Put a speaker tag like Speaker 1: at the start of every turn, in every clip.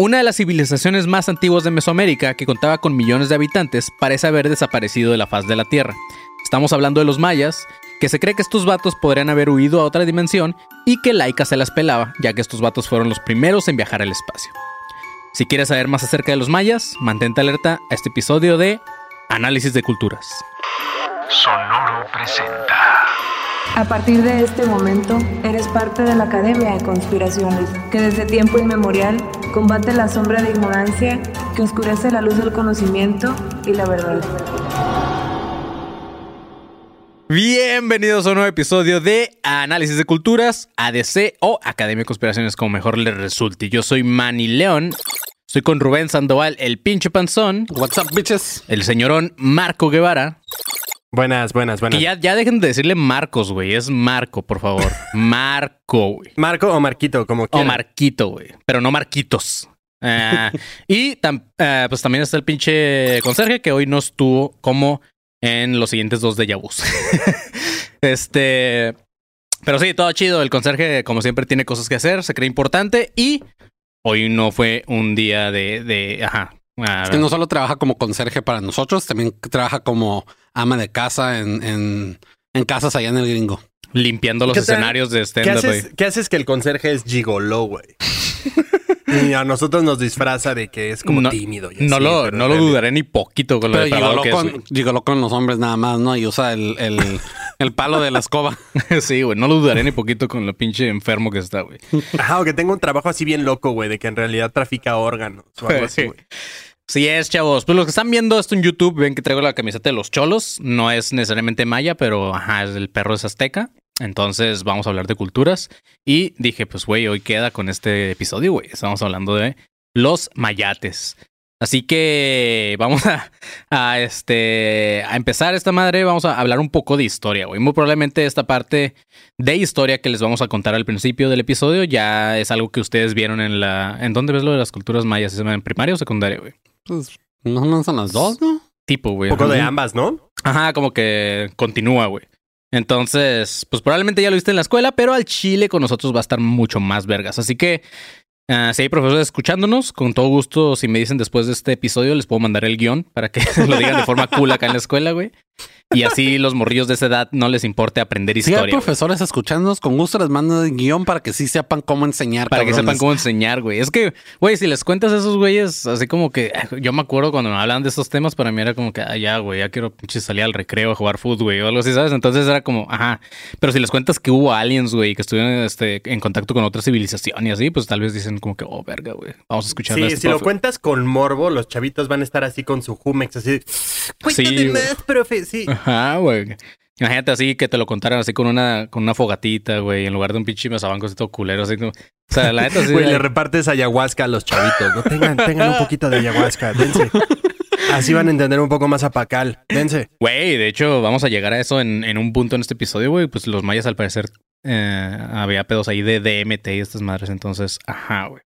Speaker 1: Una de las civilizaciones más antiguas de Mesoamérica, que contaba con millones de habitantes, parece haber desaparecido de la faz de la Tierra. Estamos hablando de los mayas, que se cree que estos vatos podrían haber huido a otra dimensión y que Laika se las pelaba, ya que estos vatos fueron los primeros en viajar al espacio. Si quieres saber más acerca de los mayas, mantente alerta a este episodio de Análisis de Culturas.
Speaker 2: Sonoro presenta.
Speaker 3: A partir de este momento, eres parte de la Academia de Conspiraciones, que desde tiempo inmemorial combate la sombra de ignorancia que oscurece la luz del conocimiento y la verdad.
Speaker 1: Bienvenidos a un nuevo episodio de Análisis de Culturas, ADC o Academia de Conspiraciones, como mejor les resulte. Yo soy Manny León. Estoy con Rubén Sandoval, el pinche panzón.
Speaker 4: What's up, bitches?
Speaker 1: El señorón Marco Guevara.
Speaker 4: Buenas, buenas, buenas.
Speaker 1: Que ya, ya dejen de decirle Marcos, güey. Es Marco, por favor. Marco, güey.
Speaker 4: Marco o Marquito, como
Speaker 1: O
Speaker 4: quieran.
Speaker 1: Marquito, güey. Pero no Marquitos. Ah, y tam- ah, pues también está el pinche conserje que hoy no estuvo como en los siguientes dos de Yabus. este. Pero sí, todo chido. El conserje, como siempre, tiene cosas que hacer, se cree importante y hoy no fue un día de. de ajá.
Speaker 5: Es que no solo trabaja como conserje para nosotros, también trabaja como ama de casa en, en, en casas allá en el gringo.
Speaker 1: limpiando los
Speaker 4: ¿Qué
Speaker 1: escenarios de
Speaker 4: ¿Qué
Speaker 1: stand-up. güey.
Speaker 4: haces, ¿Qué haces que el conserje es gigoló, güey? y a nosotros nos disfraza de que es como
Speaker 1: No-
Speaker 4: tímido. y
Speaker 1: No
Speaker 4: así,
Speaker 1: lo,
Speaker 4: pero
Speaker 1: no
Speaker 4: en
Speaker 1: lo
Speaker 4: realidad-
Speaker 1: dudaré ni poquito con lo
Speaker 5: Pero
Speaker 1: depravado
Speaker 5: llegó
Speaker 1: que es,
Speaker 5: con, gigoló con los hombres nada más, ¿no? Y usa el, el, el palo de la escoba.
Speaker 1: güey. sí, güey. No lo dudaré ni poquito con lo pinche enfermo que está, güey.
Speaker 4: Ajá, o que tenga un trabajo así bien loco, güey, de que en realidad trafica órganos o algo así, güey.
Speaker 1: Sí es, chavos. Pues los que están viendo esto en YouTube ven que traigo la camiseta de los cholos. No es necesariamente maya, pero ajá, el perro es azteca. Entonces vamos a hablar de culturas. Y dije, pues güey, hoy queda con este episodio, güey. Estamos hablando de los mayates. Así que vamos a, a, este a empezar esta madre. Vamos a hablar un poco de historia, güey. Muy probablemente esta parte de historia que les vamos a contar al principio del episodio ya es algo que ustedes vieron en la. ¿En dónde ves lo de las culturas mayas? ¿En primaria o secundaria, güey?
Speaker 5: Pues, no, no son las dos, ¿no?
Speaker 1: Tipo, güey.
Speaker 4: Un poco de ambas, ¿no?
Speaker 1: Ajá, como que continúa, güey. Entonces, pues probablemente ya lo viste en la escuela, pero al chile con nosotros va a estar mucho más vergas. Así que, ah, si hay profesores escuchándonos, con todo gusto, si me dicen después de este episodio, les puedo mandar el guion para que lo digan de forma cool acá en la escuela, güey. Y así los morrillos de esa edad no les importe aprender
Speaker 5: Si hay
Speaker 1: historia.
Speaker 5: profesores escuchándonos, con gusto les mando el guion para que sí sepan cómo enseñar.
Speaker 1: Para que sepan cómo enseñar, güey. Es que, güey, si les cuentas a esos güeyes, así como que eh, yo me acuerdo cuando me hablaban de estos temas, para mí era como que, ah, ya, güey, ya quiero pinche salir al recreo a jugar fútbol, güey, o algo así, ¿sabes? Entonces era como, ajá. Pero si les cuentas que hubo aliens, güey, que estuvieron este, en contacto con otra civilización y así, pues tal vez dicen como que, oh, verga, güey, vamos a escuchar
Speaker 4: Sí,
Speaker 1: esto,
Speaker 4: si lo
Speaker 1: profe".
Speaker 4: cuentas con morbo, los chavitos van a estar así con su Jumex, así. Cuéntame
Speaker 1: güey.
Speaker 4: más, profe. Sí.
Speaker 1: Ajá, güey. Imagínate así que te lo contaran así con una, con una fogatita, güey, en lugar de un pinche mesabanco así todo culero, así como. O sea, la neta sí.
Speaker 4: Güey, le repartes ayahuasca a los chavitos. No tengan, tengan un poquito de ayahuasca. Dense. Así van a entender un poco más a Pacal. Dense.
Speaker 1: Güey, de hecho, vamos a llegar a eso en, en un punto en este episodio, güey. Pues los mayas, al parecer, eh, había pedos ahí de DMT y estas madres. Entonces, ajá, güey.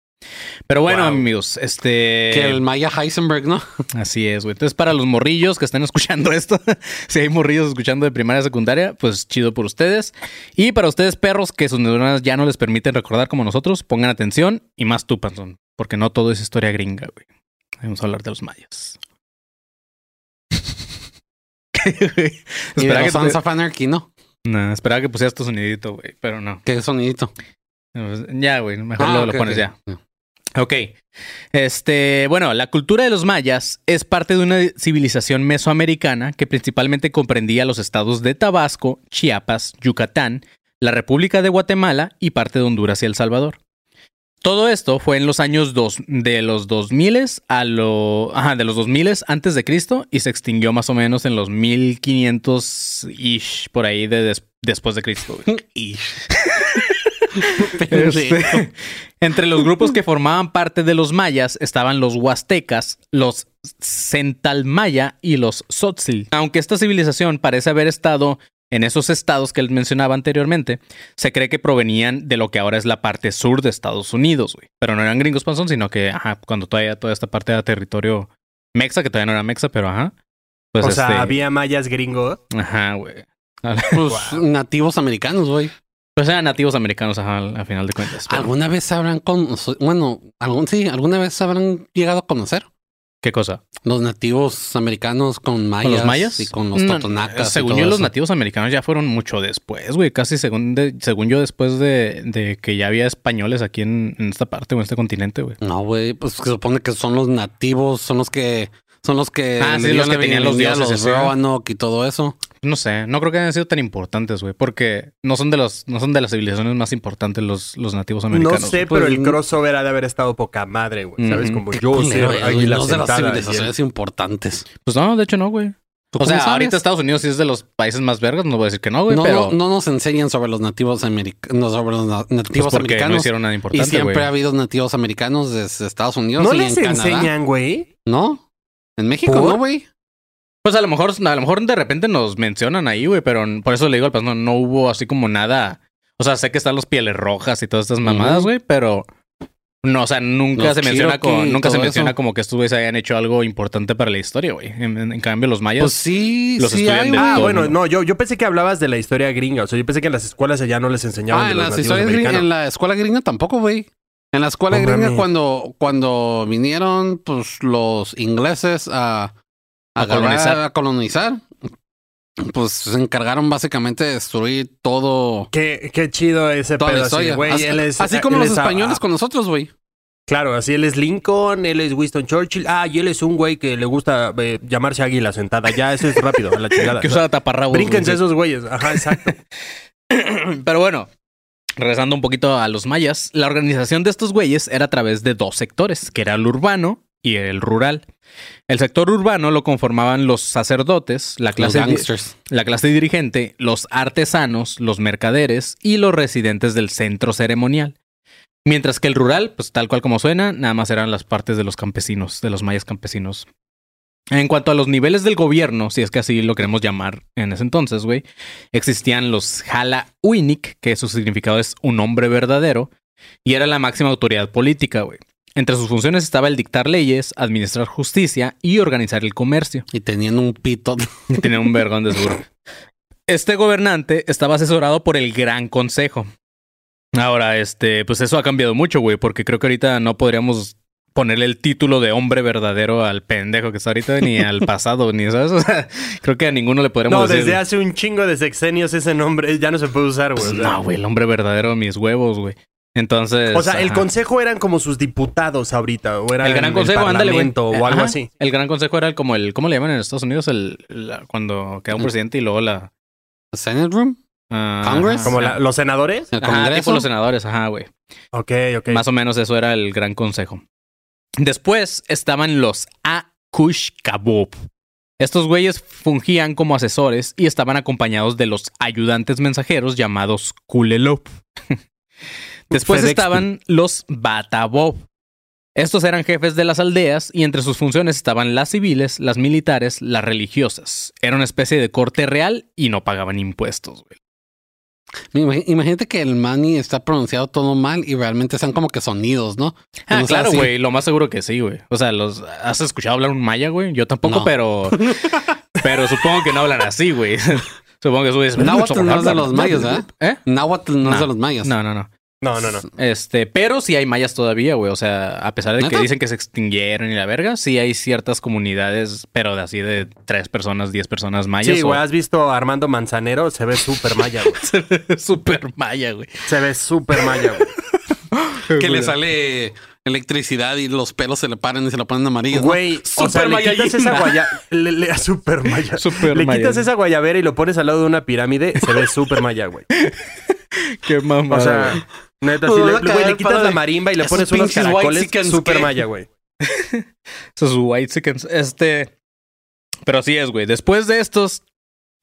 Speaker 1: Pero bueno,
Speaker 4: Wow.
Speaker 1: amigos, este.
Speaker 5: Que el Maya Heisenberg, ¿no?
Speaker 1: Así es, güey. Entonces, para los morrillos que están escuchando esto, si hay morrillos escuchando de primaria a secundaria, pues chido por ustedes. Y para ustedes, perros, que sus neuronas ya no les permiten recordar como nosotros, pongan atención y más tú, Panzón. Porque no todo es historia gringa, güey. Vamos a hablar de los mayas.
Speaker 5: Y de los
Speaker 1: que,
Speaker 5: Sons
Speaker 1: te-
Speaker 5: of Anarchy, ¿no?
Speaker 1: no, esperaba que pusieras tu sonidito, güey, pero no.
Speaker 5: Qué sonidito.
Speaker 1: Ya, güey, mejor
Speaker 5: Ah,
Speaker 1: lo, pones ya. Ok. Este, bueno, la cultura de los mayas es parte de una civilización mesoamericana que principalmente comprendía los estados de Tabasco, Chiapas, Yucatán, la República de Guatemala y parte de Honduras y El Salvador. Todo esto fue en los años dos, de los 2000 a lo, ajá, de los 2000 antes de Cristo y se extinguió más o menos en los 1500 ish por ahí de des- después de Cristo. güey. Este, entre los grupos que formaban parte de los mayas estaban los huastecas, los centalmaya y los tzotzil. Aunque esta civilización parece haber estado en esos estados que él mencionaba anteriormente, se cree que provenían de lo que ahora es la parte sur de Estados Unidos, güey. Pero no eran gringos panzón, sino que, ajá, cuando todavía toda esta parte era territorio mexa, que todavía no era mexa, pero ajá. Pues
Speaker 4: o sea,
Speaker 1: este,
Speaker 4: había mayas gringos.
Speaker 1: Ajá, güey.
Speaker 5: Pues nativos americanos, güey.
Speaker 1: Pues eran nativos americanos ajá, al, al final de cuentas. pero-
Speaker 5: ¿Alguna vez habrán con, bueno, algún sí, alguna vez habrán llegado a conocer
Speaker 1: ¿Qué cosa?
Speaker 5: los nativos americanos con mayas,
Speaker 1: ¿Con los mayas?
Speaker 5: y con los
Speaker 1: No,
Speaker 5: totonacas?
Speaker 1: según yo, los nativos americanos ya fueron mucho después, güey. Casi según, de- según yo, después de, de que ya había españoles aquí en, en esta parte o en este continente, güey.
Speaker 5: No, güey, pues se supone que son los nativos, son los que son los que
Speaker 1: Ah, sí, los que tenían los dioses,
Speaker 5: los
Speaker 1: ¿no?
Speaker 5: Roanoke y todo eso.
Speaker 1: No sé, no creo que hayan sido tan importantes, güey, porque no son de los, no son de las civilizaciones más importantes los, los nativos
Speaker 4: No
Speaker 1: americanos.
Speaker 4: sé,
Speaker 5: Pues,
Speaker 4: pero el
Speaker 5: no-
Speaker 4: crossover ha de haber estado poca madre, güey. ¿Sabes? Como yo ser
Speaker 5: no de las
Speaker 4: y
Speaker 5: civilizaciones importantes.
Speaker 1: Pues no, de hecho no, güey.
Speaker 5: ¿Tú
Speaker 1: O sea,
Speaker 5: sabes?
Speaker 1: ahorita Estados Unidos sí es de los países más vergas, no voy a decir que no, güey,
Speaker 5: no,
Speaker 1: pero
Speaker 5: no, no nos enseñan sobre los nativos americanos, sobre los na-
Speaker 1: pues
Speaker 5: nativos
Speaker 1: porque no
Speaker 5: americanos.
Speaker 1: hicieron nada
Speaker 5: y
Speaker 1: importante,
Speaker 5: siempre
Speaker 1: güey.
Speaker 5: ha habido nativos americanos desde Estados Unidos
Speaker 4: No
Speaker 5: y
Speaker 4: les
Speaker 5: en Canadá.
Speaker 4: enseñan, güey.
Speaker 5: ¿No? En México,
Speaker 4: ¿Por?
Speaker 5: ¿no, güey?
Speaker 1: Pues a lo mejor, a lo mejor de repente nos mencionan ahí, güey, pero por eso le digo al pastor, no, no hubo así como nada. O sea, sé que están los pieles rojas y todas estas mamadas, güey, pero no, o sea, nunca
Speaker 5: Los
Speaker 1: se menciona como, nunca se menciona
Speaker 5: eso.
Speaker 1: como que estos güeyes hayan hecho algo importante para la historia, güey. En, en- en cambio, los mayas.
Speaker 5: Pues sí,
Speaker 1: los
Speaker 5: sí
Speaker 1: estudian
Speaker 5: hay,
Speaker 1: de.
Speaker 4: Ah,
Speaker 1: todo
Speaker 4: bueno,
Speaker 1: mundo.
Speaker 4: no, yo, yo pensé que hablabas de la historia gringa. O sea, yo pensé que en las escuelas allá no les enseñaban
Speaker 5: Ah,
Speaker 4: de
Speaker 5: en
Speaker 4: los
Speaker 5: las historias gringas,
Speaker 4: americanos.
Speaker 5: en la escuela gringa tampoco, güey. En la escuela gringa, cuando, cuando vinieron pues, los ingleses a, a,
Speaker 1: A colonizar.
Speaker 5: a colonizar, pues se encargaron básicamente de destruir todo.
Speaker 4: Qué, qué chido ese
Speaker 5: Toda
Speaker 4: pedo
Speaker 5: la
Speaker 4: así,
Speaker 5: historia.
Speaker 4: güey.
Speaker 5: así,
Speaker 4: él es-
Speaker 5: así como
Speaker 4: él
Speaker 5: los
Speaker 4: es,
Speaker 5: españoles
Speaker 4: ah,
Speaker 5: con nosotros, güey.
Speaker 4: Claro, así él es Lincoln, él es Winston Churchill. Ah, y él es un güey que le gusta eh, llamarse águila sentada. Ya, eso es rápido, a la chingada.
Speaker 1: que usa taparrabos. güey,
Speaker 4: Brínquense
Speaker 1: sí.
Speaker 4: esos güeyes. Ajá, exacto.
Speaker 1: Pero bueno, regresando un poquito a los mayas, la organización de estos güeyes era a través de dos sectores, que era el urbano y el rural. El sector urbano lo conformaban los sacerdotes, la clase, la clase dirigente, los artesanos, los mercaderes y los residentes del centro ceremonial. Mientras que el rural, pues tal cual como suena, nada más eran las partes de los campesinos, de los mayas campesinos. En cuanto a los niveles del gobierno, si es que así lo queremos llamar en ese entonces, güey, existían los Hala Uinik, que su significado es un hombre verdadero, y era la máxima autoridad política, güey. Entre sus funciones estaba el dictar leyes, administrar justicia y organizar el comercio.
Speaker 5: Y tenían un pito.
Speaker 1: Y tenía un vergón de seguro. Este gobernante estaba asesorado por el Gran Consejo. Ahora, este, pues eso ha cambiado mucho, güey, porque creo que ahorita no podríamos ponerle el título de hombre verdadero al pendejo que está ahorita, ni al pasado, ni sabes. O sea, creo que a ninguno le podríamos
Speaker 4: No,
Speaker 1: decir.
Speaker 4: desde hace un chingo de sexenios ese nombre ya no se puede usar, güey.
Speaker 1: Pues
Speaker 4: o sea.
Speaker 1: no, güey, el hombre verdadero, mis huevos, güey. Entonces.
Speaker 4: O sea, el consejo eran como sus diputados ahorita, o era
Speaker 1: El Gran Consejo, ándale, güey.
Speaker 4: parlamento, o algo
Speaker 1: Ajá.
Speaker 4: así.
Speaker 1: El Gran Consejo era el- como el, ¿cómo le llaman en Estados Unidos? El, la- cuando queda un presidente y luego la.
Speaker 5: Senate Room.
Speaker 1: ah,
Speaker 5: Congress.
Speaker 4: Como la- los senadores.
Speaker 5: El
Speaker 1: Ajá, tipo los senadores, ajá, güey.
Speaker 4: Ok, ok.
Speaker 1: Más o menos eso era el gran consejo. Después estaban los Akush Kabub. Estos güeyes fungían como asesores y estaban acompañados de los ayudantes mensajeros llamados Kulelop. Después
Speaker 4: FedEx,
Speaker 1: estaban los Batabob. Estos eran jefes de las aldeas y entre sus funciones estaban las civiles, las militares, las religiosas. Era una especie de corte real y no pagaban impuestos, güey.
Speaker 5: Imag- Imagínate que el mani está pronunciado todo mal y realmente están como que sonidos, ¿no?
Speaker 1: Ah, claro, güey. Lo más seguro que sí, güey. O sea, los ¿has escuchado hablar un maya, güey? Yo tampoco,
Speaker 5: No.
Speaker 1: pero pero supongo que no hablan así, güey. supongo que eso es
Speaker 5: Náhuatl no es de los mayas, ¿verdad?
Speaker 1: ¿Eh?
Speaker 5: Náhuatl no, es
Speaker 1: No.
Speaker 5: de los mayas.
Speaker 1: No, no, no.
Speaker 4: No, no, no.
Speaker 1: Este, pero sí hay mayas todavía, güey. O sea, a pesar de que dicen que se extinguieron y la verga, sí hay ciertas comunidades, pero de así de tres personas, diez personas mayas.
Speaker 4: Sí,
Speaker 1: o-
Speaker 4: güey, ¿has visto a Armando Manzanero? Se ve súper maya, güey.
Speaker 1: Super maya, güey.
Speaker 4: Se ve súper maya, güey.
Speaker 5: Que le sale electricidad y los pelos se le paran y se le ponen amarillos. ¿no?
Speaker 4: Güey, o sea,
Speaker 5: Super
Speaker 4: le quitas esa guaya... Le, le- super maya.
Speaker 1: Super
Speaker 4: le
Speaker 1: maya.
Speaker 4: quitas esa guayabera y lo pones al lado de una pirámide, se ve súper maya, güey.
Speaker 1: Qué mamada.
Speaker 4: O
Speaker 1: güey.
Speaker 4: sea, neta,
Speaker 5: voy
Speaker 4: le, güey, le quitas la marimba y le pones unos caracoles,
Speaker 5: ¿qué?
Speaker 4: maya, güey.
Speaker 1: Esos white chickens. Este. Pero sí es, güey. Después de estos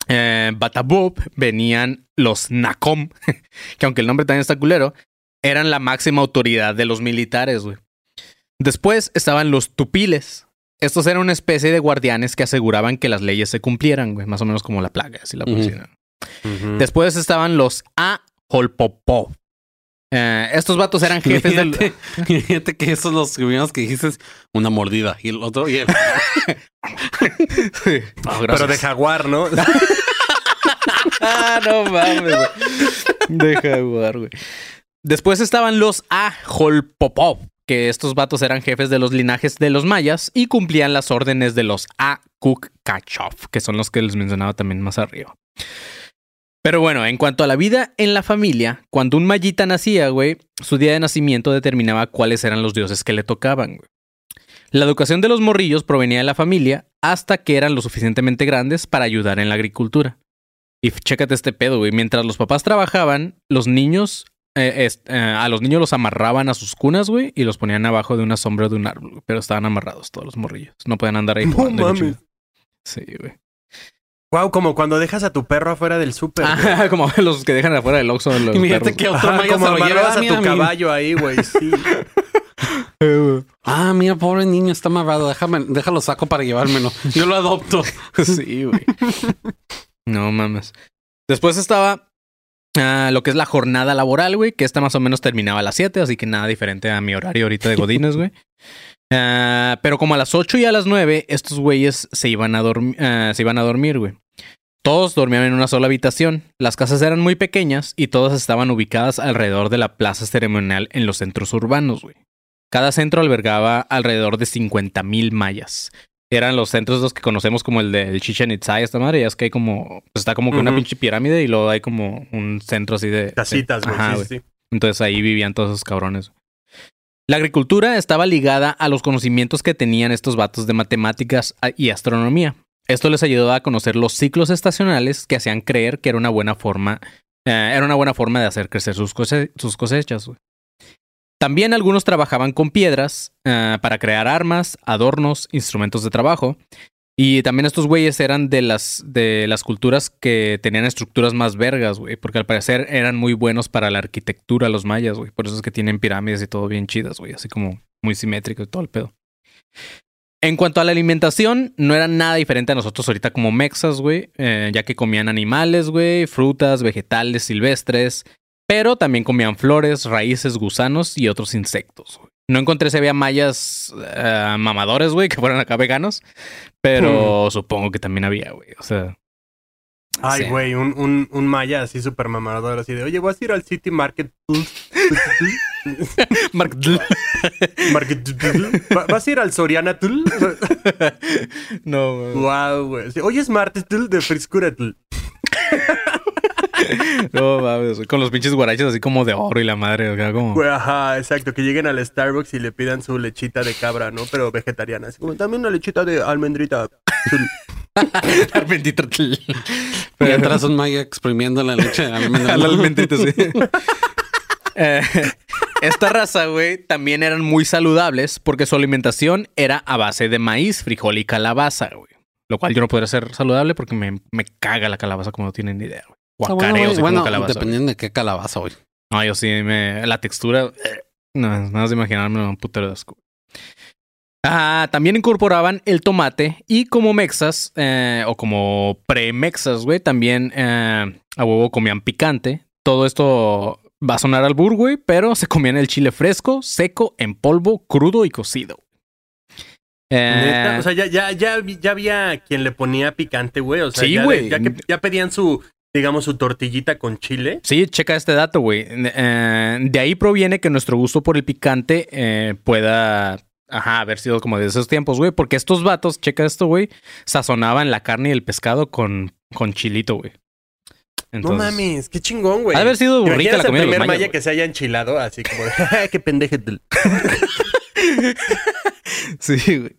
Speaker 1: eh, Batabub venían los Nakom, que aunque el nombre también está culero, eran la máxima autoridad de los militares, güey. Después estaban los Tupiles. Estos eran una especie de guardianes que aseguraban que las leyes se cumplieran, güey. Más o menos como la plaga, así la pusieron. Después estaban los Aholpopov. Eh, estos vatos eran jefes del...
Speaker 5: Imagínate, imagínate que esos los primeros que dijiste es una mordida y el otro y el-
Speaker 1: Ah,
Speaker 4: Pero de jaguar, ¿no?
Speaker 1: no mames. de jugar, güey. Después estaban los Ajolpopov, que estos vatos eran jefes de los linajes de los mayas y cumplían las órdenes de los Akukkachov, que son los que les mencionaba también más arriba. Pero bueno, en cuanto a la vida en la familia, cuando un mayita nacía, güey, su día de nacimiento determinaba cuáles eran los dioses que le tocaban, güey. La educación de los morrillos provenía de la familia hasta que eran lo suficientemente grandes para ayudar en la agricultura. Y chécate este pedo, güey. Mientras los papás trabajaban, los niños, eh, eh, a los niños los amarraban a sus cunas, güey, y los ponían abajo de una sombra de un árbol, pero estaban amarrados todos los morrillos. No podían andar ahí
Speaker 4: No
Speaker 1: jugando.
Speaker 4: mames.
Speaker 1: Sí, güey.
Speaker 4: Wow, como cuando dejas a tu perro afuera del súper. güey.
Speaker 1: Ajá, como los que dejan afuera del Oxxo. Los
Speaker 5: Imagínate
Speaker 1: perros.
Speaker 5: que otro
Speaker 4: Ajá, como
Speaker 5: se lo lleva
Speaker 4: amarrabas a
Speaker 5: mira,
Speaker 4: tu
Speaker 5: mi-
Speaker 4: caballo ahí, güey. Sí.
Speaker 5: Ah, mira, pobre niño, está amarrado. Déjame, déjalo saco para llevármelo. Yo lo adopto.
Speaker 1: Sí, güey. No mames. Después estaba ah, lo que es la jornada laboral, güey, que esta más o menos terminaba a las 7, así que nada diferente a mi horario ahorita de Godines, güey. Ah, pero como a las 8 y a las 9, estos güeyes se iban a, dorm- ah, se iban a dormir, güey. Todos dormían en una sola habitación. Las casas eran muy pequeñas y todas estaban ubicadas alrededor de la plaza ceremonial en los centros urbanos, güey. Cada centro albergaba alrededor de 50 mil mayas eran los centros los que conocemos como el de Chichen Itza y esta madre. Ya es que hay como, pues está como que una pinche pirámide y luego hay como un centro así de.
Speaker 4: Casitas, güey.
Speaker 1: Ajá,
Speaker 4: sí, sí.
Speaker 1: Entonces ahí vivían todos esos cabrones. La agricultura estaba ligada a los conocimientos que tenían estos vatos de matemáticas y astronomía. Esto les ayudó a conocer los ciclos estacionales que hacían creer que era una buena forma, eh, era una buena forma de hacer crecer sus, sus cosechas. También algunos trabajaban con piedras eh, para crear armas, adornos, instrumentos de trabajo. Y también estos güeyes eran de las, de las culturas que tenían estructuras más vergas, güey. Porque al parecer eran muy buenos para la arquitectura los mayas, güey. Por eso es que tienen pirámides y todo bien chidas, güey. Así como muy simétrico y todo el pedo. En cuanto a la alimentación, no era nada diferente a nosotros ahorita como mexas, güey. eh, ya que comían animales, güey, frutas, vegetales silvestres. Pero también comían flores, raíces, gusanos y otros insectos. güey. No encontré si había mayas eh, mamadores, güey, que fueran acá veganos. Pero supongo que también había, güey. O sea.
Speaker 4: Ay,
Speaker 1: sí.
Speaker 4: güey, un, un, un maya así súper mamador, así de, oye, vas a ir al City Market.
Speaker 1: Mark-
Speaker 4: Market. ¿Va- ¿Vas a ir al Soriana?
Speaker 1: no, güey.
Speaker 4: Wow, güey. Hoy es martes de frescura.
Speaker 1: no mames. Con los pinches guaraches así como de oro y la madre, acá como.
Speaker 4: Güey, ajá, exacto. Que lleguen al Starbucks y le pidan su lechita de cabra, ¿no? Pero vegetariana. Así como, también una lechita de almendrita.
Speaker 1: Bendito.
Speaker 5: Y atrás un maya exprimiendo la leche. a mí me da-
Speaker 1: Al almendrito, sí. Eh, esta raza, güey, también eran muy saludables porque su alimentación era a base de maíz, frijol y calabaza, güey. Lo cual yo no podría ser saludable porque me, me caga la calabaza como no tienen ni idea, güey.
Speaker 5: Bueno,
Speaker 1: Guacareo
Speaker 5: bueno,
Speaker 1: calabaza.
Speaker 5: dependiendo de qué calabaza, güey.
Speaker 1: No, yo sí me. La textura. eh, No, nada más de imaginarme un putero de asco. Ah, también incorporaban el tomate y como mexas, eh, o como pre-mexas, güey, también eh, a huevo comían picante. Todo esto va a sonar al güey, pero se comían el chile fresco, seco, en polvo, crudo y cocido. Eh,
Speaker 4: O sea, ya, ya, ya, había quien le ponía picante, güey. O sea,
Speaker 1: Sí,
Speaker 4: ya, que ya pedían su, digamos, su tortillita con chile.
Speaker 1: Sí, checa este dato, güey. Eh, de ahí proviene que nuestro gusto por el picante eh, pueda ajá, haber sido como de esos tiempos, güey. Porque estos vatos, checa esto, güey, sazonaban la carne y el pescado con, con chilito, güey.
Speaker 4: No mames, qué chingón, güey.
Speaker 1: Ha haber sido
Speaker 4: ¿Te
Speaker 1: rica la comida
Speaker 4: el
Speaker 1: de los
Speaker 4: primer maya que se haya enchilado? Así como de, "Ja, qué pendeje.
Speaker 1: Sí, güey.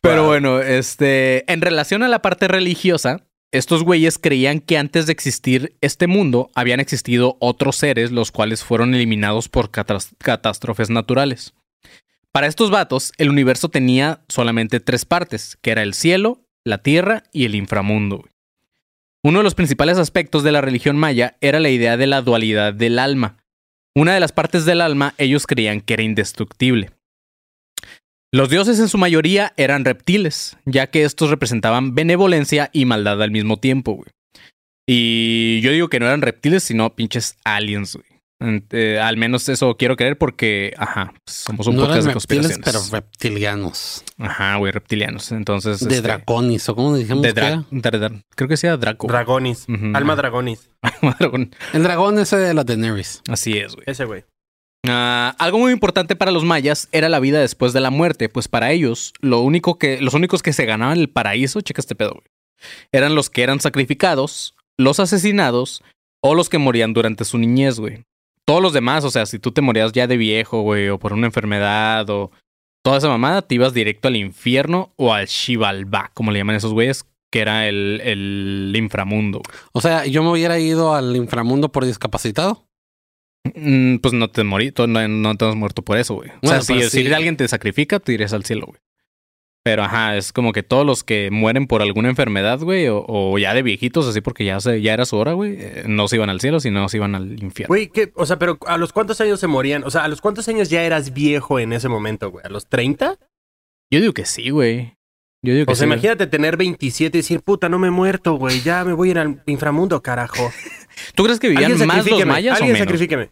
Speaker 1: Pero
Speaker 4: Wow.
Speaker 1: bueno, este, en relación a la parte religiosa, estos güeyes creían que antes de existir este mundo habían existido otros seres los cuales fueron eliminados por catástrofes naturales. Para estos vatos, el universo tenía solamente tres partes, que era el cielo, la tierra y el inframundo. güey. Uno de los principales aspectos de la religión maya era la idea de la dualidad del alma. Una de las partes del alma ellos creían que era indestructible. Los dioses en su mayoría eran reptiles, ya que estos representaban benevolencia y maldad al mismo tiempo, güey. Y yo digo que no eran reptiles, sino pinches aliens, güey. En- eh, al menos eso quiero creer porque, ajá, somos un
Speaker 5: no
Speaker 1: podcast
Speaker 5: eran
Speaker 1: de conspiraciones.
Speaker 5: pero reptilianos.
Speaker 1: Ajá, güey, reptilianos. Entonces.
Speaker 5: De
Speaker 1: este,
Speaker 5: draconis, o como dijimos
Speaker 1: De
Speaker 5: que
Speaker 1: dra-
Speaker 5: era?
Speaker 1: dra- dra- Creo que sea Draco.
Speaker 4: Dragonis. Alma Dragonis.
Speaker 1: Dragón.
Speaker 5: El dragón ese de la Daenerys.
Speaker 1: Así es, güey.
Speaker 4: Ese güey.
Speaker 1: Ah, algo muy importante para los mayas era la vida después de la muerte, pues para ellos, lo único que, los únicos que se ganaban el paraíso, checa este pedo, güey, eran los que eran sacrificados, los asesinados o los que morían durante su niñez, güey. Todos los demás, o sea, si tú te morías ya de viejo, güey, o por una enfermedad o toda esa mamada, te ibas directo al infierno o al Shivalba, como le llaman esos güeyes, que era el, el inframundo. güey.
Speaker 5: O sea, yo me hubiera ido al inframundo por discapacitado.
Speaker 1: Mm, pues no te morí, no, no te has muerto por eso, güey. O sea, si, si alguien te sacrifica, te irías al cielo, güey. Pero ajá, es como que todos los que mueren por alguna enfermedad, güey, o, o ya de viejitos, así porque ya, se, ya era su hora, güey, eh, no se iban al cielo, sino se iban al infierno.
Speaker 4: Güey, ¿qué? O sea, pero ¿a los cuántos años se morían? O sea, ¿a los cuántos años ya eras viejo en ese momento, güey? ¿A los 30?
Speaker 1: Yo digo que sí, güey. Yo digo que
Speaker 4: O sea,
Speaker 1: sí. güey.
Speaker 4: imagínate tener 27 y decir, puta, no me he muerto, güey. Ya me voy a ir al inframundo, carajo.
Speaker 1: ¿Tú crees que vivían más los mayas o
Speaker 4: Alguien
Speaker 1: menos?
Speaker 4: sacrifíqueme.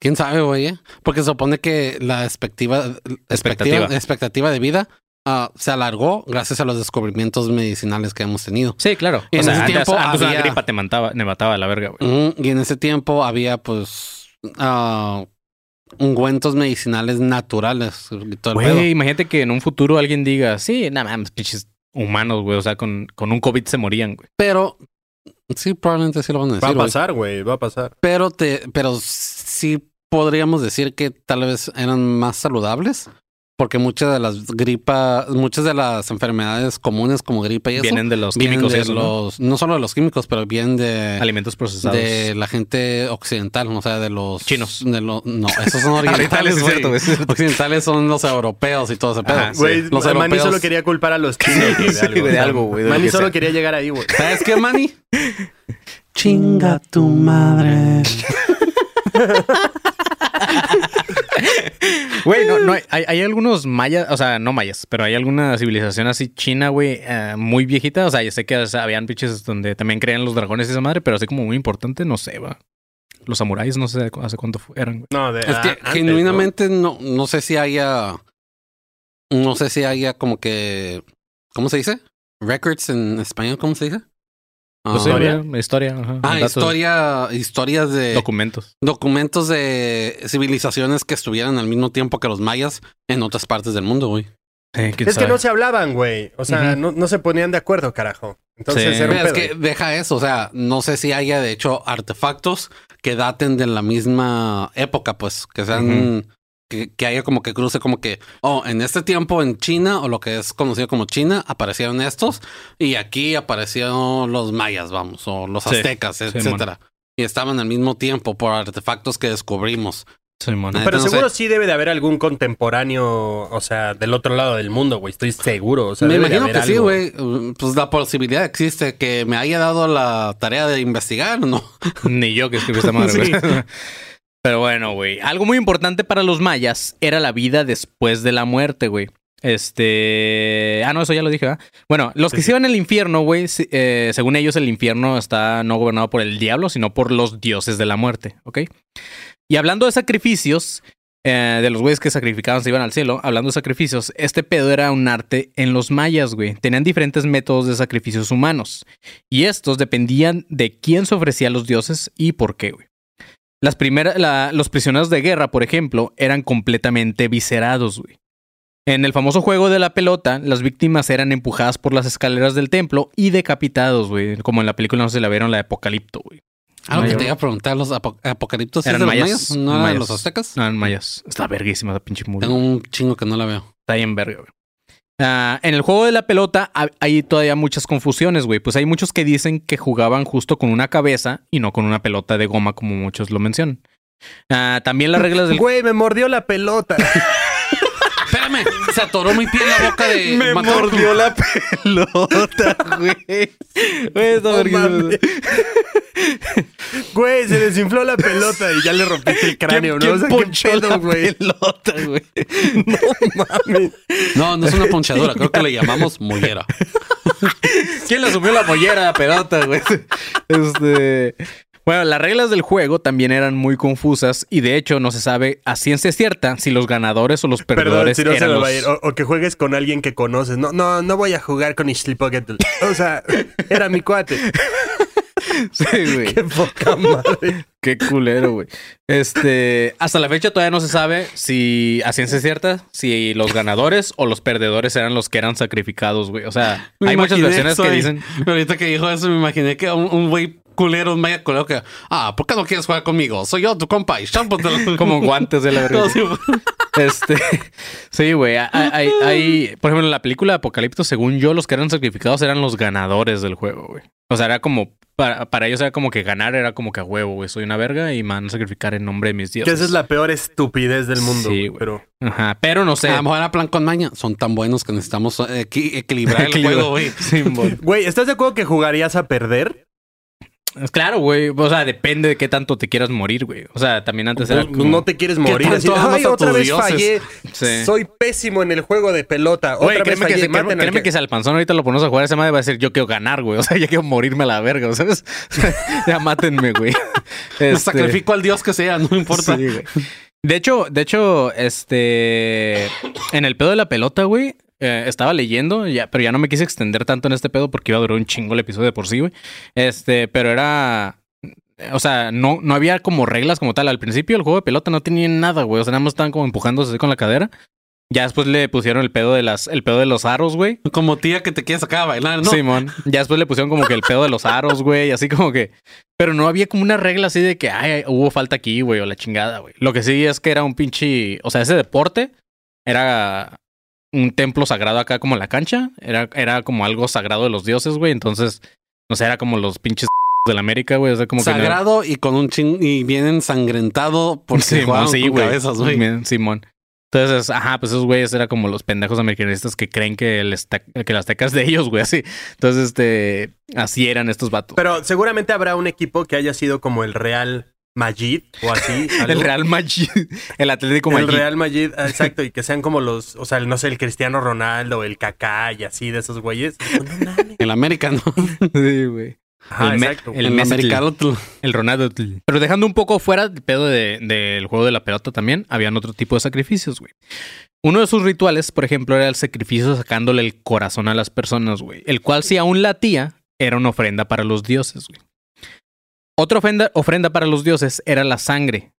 Speaker 5: ¿Quién sabe, güey? eh? Porque se supone que la expectativa,
Speaker 1: Expectativa.
Speaker 5: expectativa, expectativa de vida ah, se alargó gracias a los descubrimientos medicinales que hemos tenido.
Speaker 1: Sí, claro.
Speaker 5: Y
Speaker 1: o
Speaker 5: en
Speaker 1: sea,
Speaker 5: ese
Speaker 1: antes,
Speaker 5: tiempo
Speaker 1: antes una
Speaker 5: había-
Speaker 1: gripa te mataba, me mataba a la verga, güey.
Speaker 5: Y en ese tiempo había, pues, ah, ungüentos medicinales naturales.
Speaker 1: Güey, imagínate que en un futuro alguien diga, sí, nada más, pinches humanos, güey, o sea, con, con un COVID se morían, güey.
Speaker 5: Pero sí, probablemente sí lo van a decir.
Speaker 4: Va a
Speaker 5: güey.
Speaker 4: pasar, güey, va a pasar.
Speaker 5: Pero te, pero sí podríamos decir que tal vez eran más saludables. Porque muchas de las gripas, muchas de las enfermedades comunes como gripa y eso
Speaker 1: Vienen de los químicos y
Speaker 5: de
Speaker 1: eso, ¿no?
Speaker 5: los, ¿no? solo de los químicos, pero vienen de,
Speaker 1: alimentos procesados.
Speaker 5: de la gente occidental, o sea, de los
Speaker 1: Chinos.
Speaker 5: De los, no, esos son orientales,
Speaker 1: es cierto, es.
Speaker 5: Occidentales son los europeos y todo ese pedo.
Speaker 1: Ajá, sí.
Speaker 4: Güey,
Speaker 5: Los
Speaker 4: Manny
Speaker 5: europeos-
Speaker 4: solo quería culpar a los chinos,
Speaker 1: Sí, de algo, güey, de
Speaker 4: Manny
Speaker 1: que
Speaker 4: solo
Speaker 1: sea.
Speaker 4: quería llegar ahí, güey.
Speaker 5: ¿Sabes qué, Manny? Chinga tu madre.
Speaker 1: Güey, no, no, hay, hay- hay algunos mayas, o sea, no mayas, pero hay alguna civilización así china, güey, eh, muy viejita. O sea, yo sé que o sea, habían pinches donde también creían los dragones y esa madre, pero así como muy importante, no sé, va. Los samuráis, no sé hace cuánto eran, güey.
Speaker 4: No, de,
Speaker 5: Es que
Speaker 4: antes,
Speaker 5: genuinamente no, no sé si haya. No sé si haya como que. ¿Cómo se dice? Records en español, ¿cómo se dice?
Speaker 1: Pues
Speaker 5: Ah,
Speaker 1: sí,
Speaker 4: ¿Historia?
Speaker 1: historia, ajá.
Speaker 5: Ah, historia, historias de
Speaker 1: Documentos.
Speaker 5: documentos de civilizaciones que estuvieran al mismo tiempo que los mayas en otras partes del mundo, güey.
Speaker 1: Eh,
Speaker 4: Es que no se hablaban, güey. O sea, no, no se ponían de acuerdo, carajo. Entonces
Speaker 1: Sí.
Speaker 4: era un
Speaker 5: Es que deja eso, o sea, no sé si haya de hecho artefactos que daten de la misma época, pues, que sean, que, que haya como que cruce como que, oh, en este tiempo en China, o lo que es conocido como China, aparecieron estos, y aquí aparecieron los mayas, vamos, o los
Speaker 1: Sí,
Speaker 5: aztecas,
Speaker 1: sí,
Speaker 5: etcétera. Y estaban al mismo tiempo por artefactos que descubrimos.
Speaker 4: Pero
Speaker 5: no sé.
Speaker 4: seguro sí debe de haber algún contemporáneo, o sea, del otro lado del mundo, güey. Estoy seguro. O sea,
Speaker 5: me imagino que sí, güey. Pues la posibilidad existe que me haya dado la tarea de investigar, ¿no?
Speaker 1: Ni yo que escribí esta madre,
Speaker 4: Sí.
Speaker 1: Pero bueno, güey. Algo muy importante para los mayas era la vida después de la muerte, güey. Este. Ah, no, eso ya lo dije, ¿verdad? Bueno, los que se iban al infierno, güey, eh, según ellos, el infierno está no gobernado por el diablo, sino por los dioses de la muerte, ¿ok? Y hablando de sacrificios, eh, de los güeyes que sacrificaban se iban al cielo, hablando de sacrificios, este pedo era un arte en los mayas, güey. Tenían diferentes métodos de sacrificios humanos. Y estos dependían de quién se ofrecía a los dioses y por qué, güey. Las primeras, la- los prisioneros de guerra, por ejemplo, eran completamente viscerados, güey. En el famoso juego de la pelota, las víctimas eran empujadas por las escaleras del templo y decapitados, güey. Como en la película no se la vieron, la de Apocalipto, güey.
Speaker 5: Algo que
Speaker 1: Mayor.
Speaker 5: te iba a preguntar, ¿los apo- apocaliptos
Speaker 1: Eran
Speaker 5: de los
Speaker 1: mayas?
Speaker 5: ¿No eran
Speaker 1: mayas.
Speaker 5: los aztecas?
Speaker 1: No, en mayas. Está verguísima esa pinche movie.
Speaker 5: Tengo un chingo que no la veo.
Speaker 1: Está bien verga, güey. Ah, en el juego de la pelota ha- hay todavía muchas confusiones, güey. Pues hay muchos que dicen que jugaban justo con una cabeza y no con una pelota de goma, como muchos lo mencionan. Ah, también las reglas del...
Speaker 4: Güey, me mordió la pelota.
Speaker 5: Espérame, se atoró muy pie en la boca de Macaco.
Speaker 1: la pelota, güey. Güey,
Speaker 4: No. Güey, se desinfló la pelota y ya le rompiste el cráneo,
Speaker 1: ¿Quién-
Speaker 4: ¿no? O sea, qué
Speaker 1: ponchó
Speaker 4: pedo,
Speaker 1: la
Speaker 4: güey.
Speaker 1: pelota, güey?
Speaker 4: Mames.
Speaker 5: No, no es una ponchadura, creo que le llamamos mollera.
Speaker 1: ¿Quién le asumió la mollera a la pelota, güey? Este. Bueno, las reglas del juego también eran muy confusas y de hecho no se sabe a ciencia cierta si los ganadores o los
Speaker 4: Perdón,
Speaker 1: perdedores
Speaker 4: si no se
Speaker 1: eran los...
Speaker 4: va a ir. O, o que juegues con alguien que conoces. No, no, no voy a jugar con Ishlipogetl. O sea, era mi cuate.
Speaker 1: Sí, güey.
Speaker 4: Qué poca madre.
Speaker 1: Qué culero, güey. Este, hasta la fecha todavía no se sabe si a ciencia cierta si los ganadores o los perdedores eran los que eran sacrificados, güey. O sea,
Speaker 5: Me
Speaker 1: hay muchas versiones que dicen
Speaker 5: ahorita que dijo eso, me imaginé que un güey culero, un maya culero que, ah, ¿por qué no quieres jugar conmigo? Soy yo, tu compa, y chámpatelo.
Speaker 1: como guantes de la verdad.
Speaker 5: No, sí,
Speaker 1: Este, sí, güey. Hay, hay- hay- por ejemplo, en la película de Apocalipto, según yo, los que eran sacrificados eran los ganadores del juego, güey. O sea, era como, para, para ellos era como que ganar era como que a huevo, güey. Soy una verga y me van a sacrificar en nombre de mis
Speaker 4: Que
Speaker 1: dioses.
Speaker 4: esa es la peor estupidez del mundo.
Speaker 1: Sí,
Speaker 4: güey, pero
Speaker 1: Ajá, pero no sé.
Speaker 5: A lo mejor era plan con maña. Son tan buenos que necesitamos eh, equi- equilibrar el juego, güey.
Speaker 1: Simón.
Speaker 4: Güey, ¿estás de acuerdo que jugarías a perder?
Speaker 1: Claro, güey. O sea, depende de qué tanto te quieras morir, güey. O sea, también antes era
Speaker 4: Pues,
Speaker 1: como...
Speaker 4: No te quieres morir. Así, Ay, otra vez
Speaker 5: dioses?"
Speaker 4: fallé.
Speaker 1: Sí.
Speaker 4: Soy pésimo en el juego de pelota.
Speaker 1: Güey,
Speaker 4: otra vez
Speaker 1: créeme, que,
Speaker 4: fallé.
Speaker 1: si, créeme, créeme
Speaker 4: que-
Speaker 1: que si al panzón ahorita lo ponemos a jugar esa madre va a decir yo quiero ganar, güey. O sea, ya quiero morirme a la verga, ¿sabes? ya mátenme, güey. Este,
Speaker 5: sacrifico al dios que sea, no importa.
Speaker 1: sí, güey. De hecho, de hecho, este en el pedo de la pelota, güey, eh, estaba leyendo, ya, pero ya no me quise extender tanto en este pedo porque iba a durar un chingo el episodio de por sí, güey. Este, pero era o sea, no, no había como reglas como tal. Al principio el juego de pelota no tenía nada, güey. O sea, nada más estaban como empujándose así con la cadera. Ya después le pusieron el pedo de las, el pedo de los aros, güey.
Speaker 5: Como tía que te quiere sacar a bailar, ¿no?
Speaker 1: Simón. Ya después le pusieron como que el pedo de los aros, güey. Así como que. Pero no había como una regla así de que, ay, hubo falta aquí, güey, o la chingada, güey. Lo que sí es que era un pinche. O sea, ese deporte era un templo sagrado acá como la cancha. Era, era como algo sagrado de los dioses, güey. Entonces, no sé, era como los pinches de la América, güey. O sea, como que. no-
Speaker 5: Sagrado y con un ching y bien ensangrentado jugaron
Speaker 1: sí,
Speaker 5: con
Speaker 1: güey.
Speaker 5: cabezas, güey.
Speaker 1: Bien, Simón. Entonces, ajá, pues esos güeyes eran como los pendejos americanistas que creen que el, que el Azteca es de ellos, güey, así. Entonces, este, así eran estos vatos.
Speaker 4: Pero seguramente habrá un equipo que haya sido como el Real Majid o así. algo.
Speaker 1: el Real Madrid, el Atlético
Speaker 4: El
Speaker 1: Madrid.
Speaker 4: Real Madrid, ah, exacto, y que sean como los, o sea, no sé, el Cristiano Ronaldo, el Kaká y así de esos güeyes. No mames.
Speaker 5: El americano.
Speaker 1: Sí, güey.
Speaker 4: Ajá,
Speaker 1: el,
Speaker 4: exacto.
Speaker 1: el
Speaker 5: El, americano.
Speaker 1: el Ronaldo. Pero dejando un poco fuera el pedo de- del juego de la pelota también, habían otro tipo de sacrificios, güey. Uno de sus rituales, por ejemplo, era el sacrificio sacándole el corazón a las personas, güey. El cual, si aún latía, era una ofrenda para los dioses, güey. Otra ofrenda, ofrenda para los dioses era la sangre.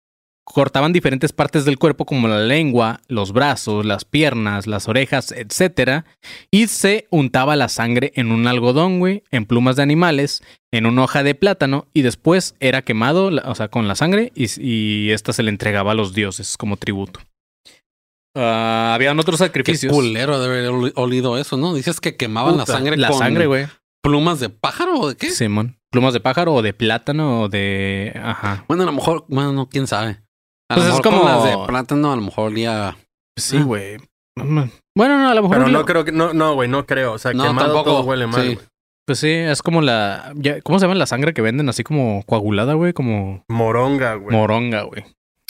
Speaker 1: Cortaban diferentes partes del cuerpo como la lengua, los brazos, las piernas, las orejas, etc. Y se untaba la sangre en un algodón, güey, en plumas de animales, en una hoja de plátano y después era quemado, o sea, con la sangre y, y esta se le entregaba a los dioses como tributo. Ah, habían otros
Speaker 5: Qué
Speaker 1: sacrificios.
Speaker 5: culero de haber ol- olido eso, ¿no? Dices que quemaban la sangre
Speaker 1: La
Speaker 5: con
Speaker 1: sangre, güey.
Speaker 5: plumas de pájaro o de qué?
Speaker 1: Simón. Plumas de pájaro o de plátano o de... Ajá.
Speaker 5: Bueno, a lo mejor, bueno, no, quién sabe. A
Speaker 1: Pues
Speaker 5: lo
Speaker 1: es
Speaker 5: mejor con
Speaker 1: como-
Speaker 5: las de plátano, a lo mejor olía.
Speaker 1: Sí,
Speaker 5: Ah.
Speaker 1: güey. Bueno, no, a lo mejor...
Speaker 4: Pero
Speaker 1: lo-
Speaker 4: no creo que, no, no, güey, no creo. O sea,
Speaker 5: No,
Speaker 4: quemado
Speaker 5: tampoco.
Speaker 4: todo huele mal,
Speaker 5: Sí.
Speaker 4: güey.
Speaker 1: Pues sí, es como la... ya- ¿Cómo se llama la sangre que venden? Así como coagulada, güey. Como
Speaker 4: Moronga, güey.
Speaker 1: moronga, güey.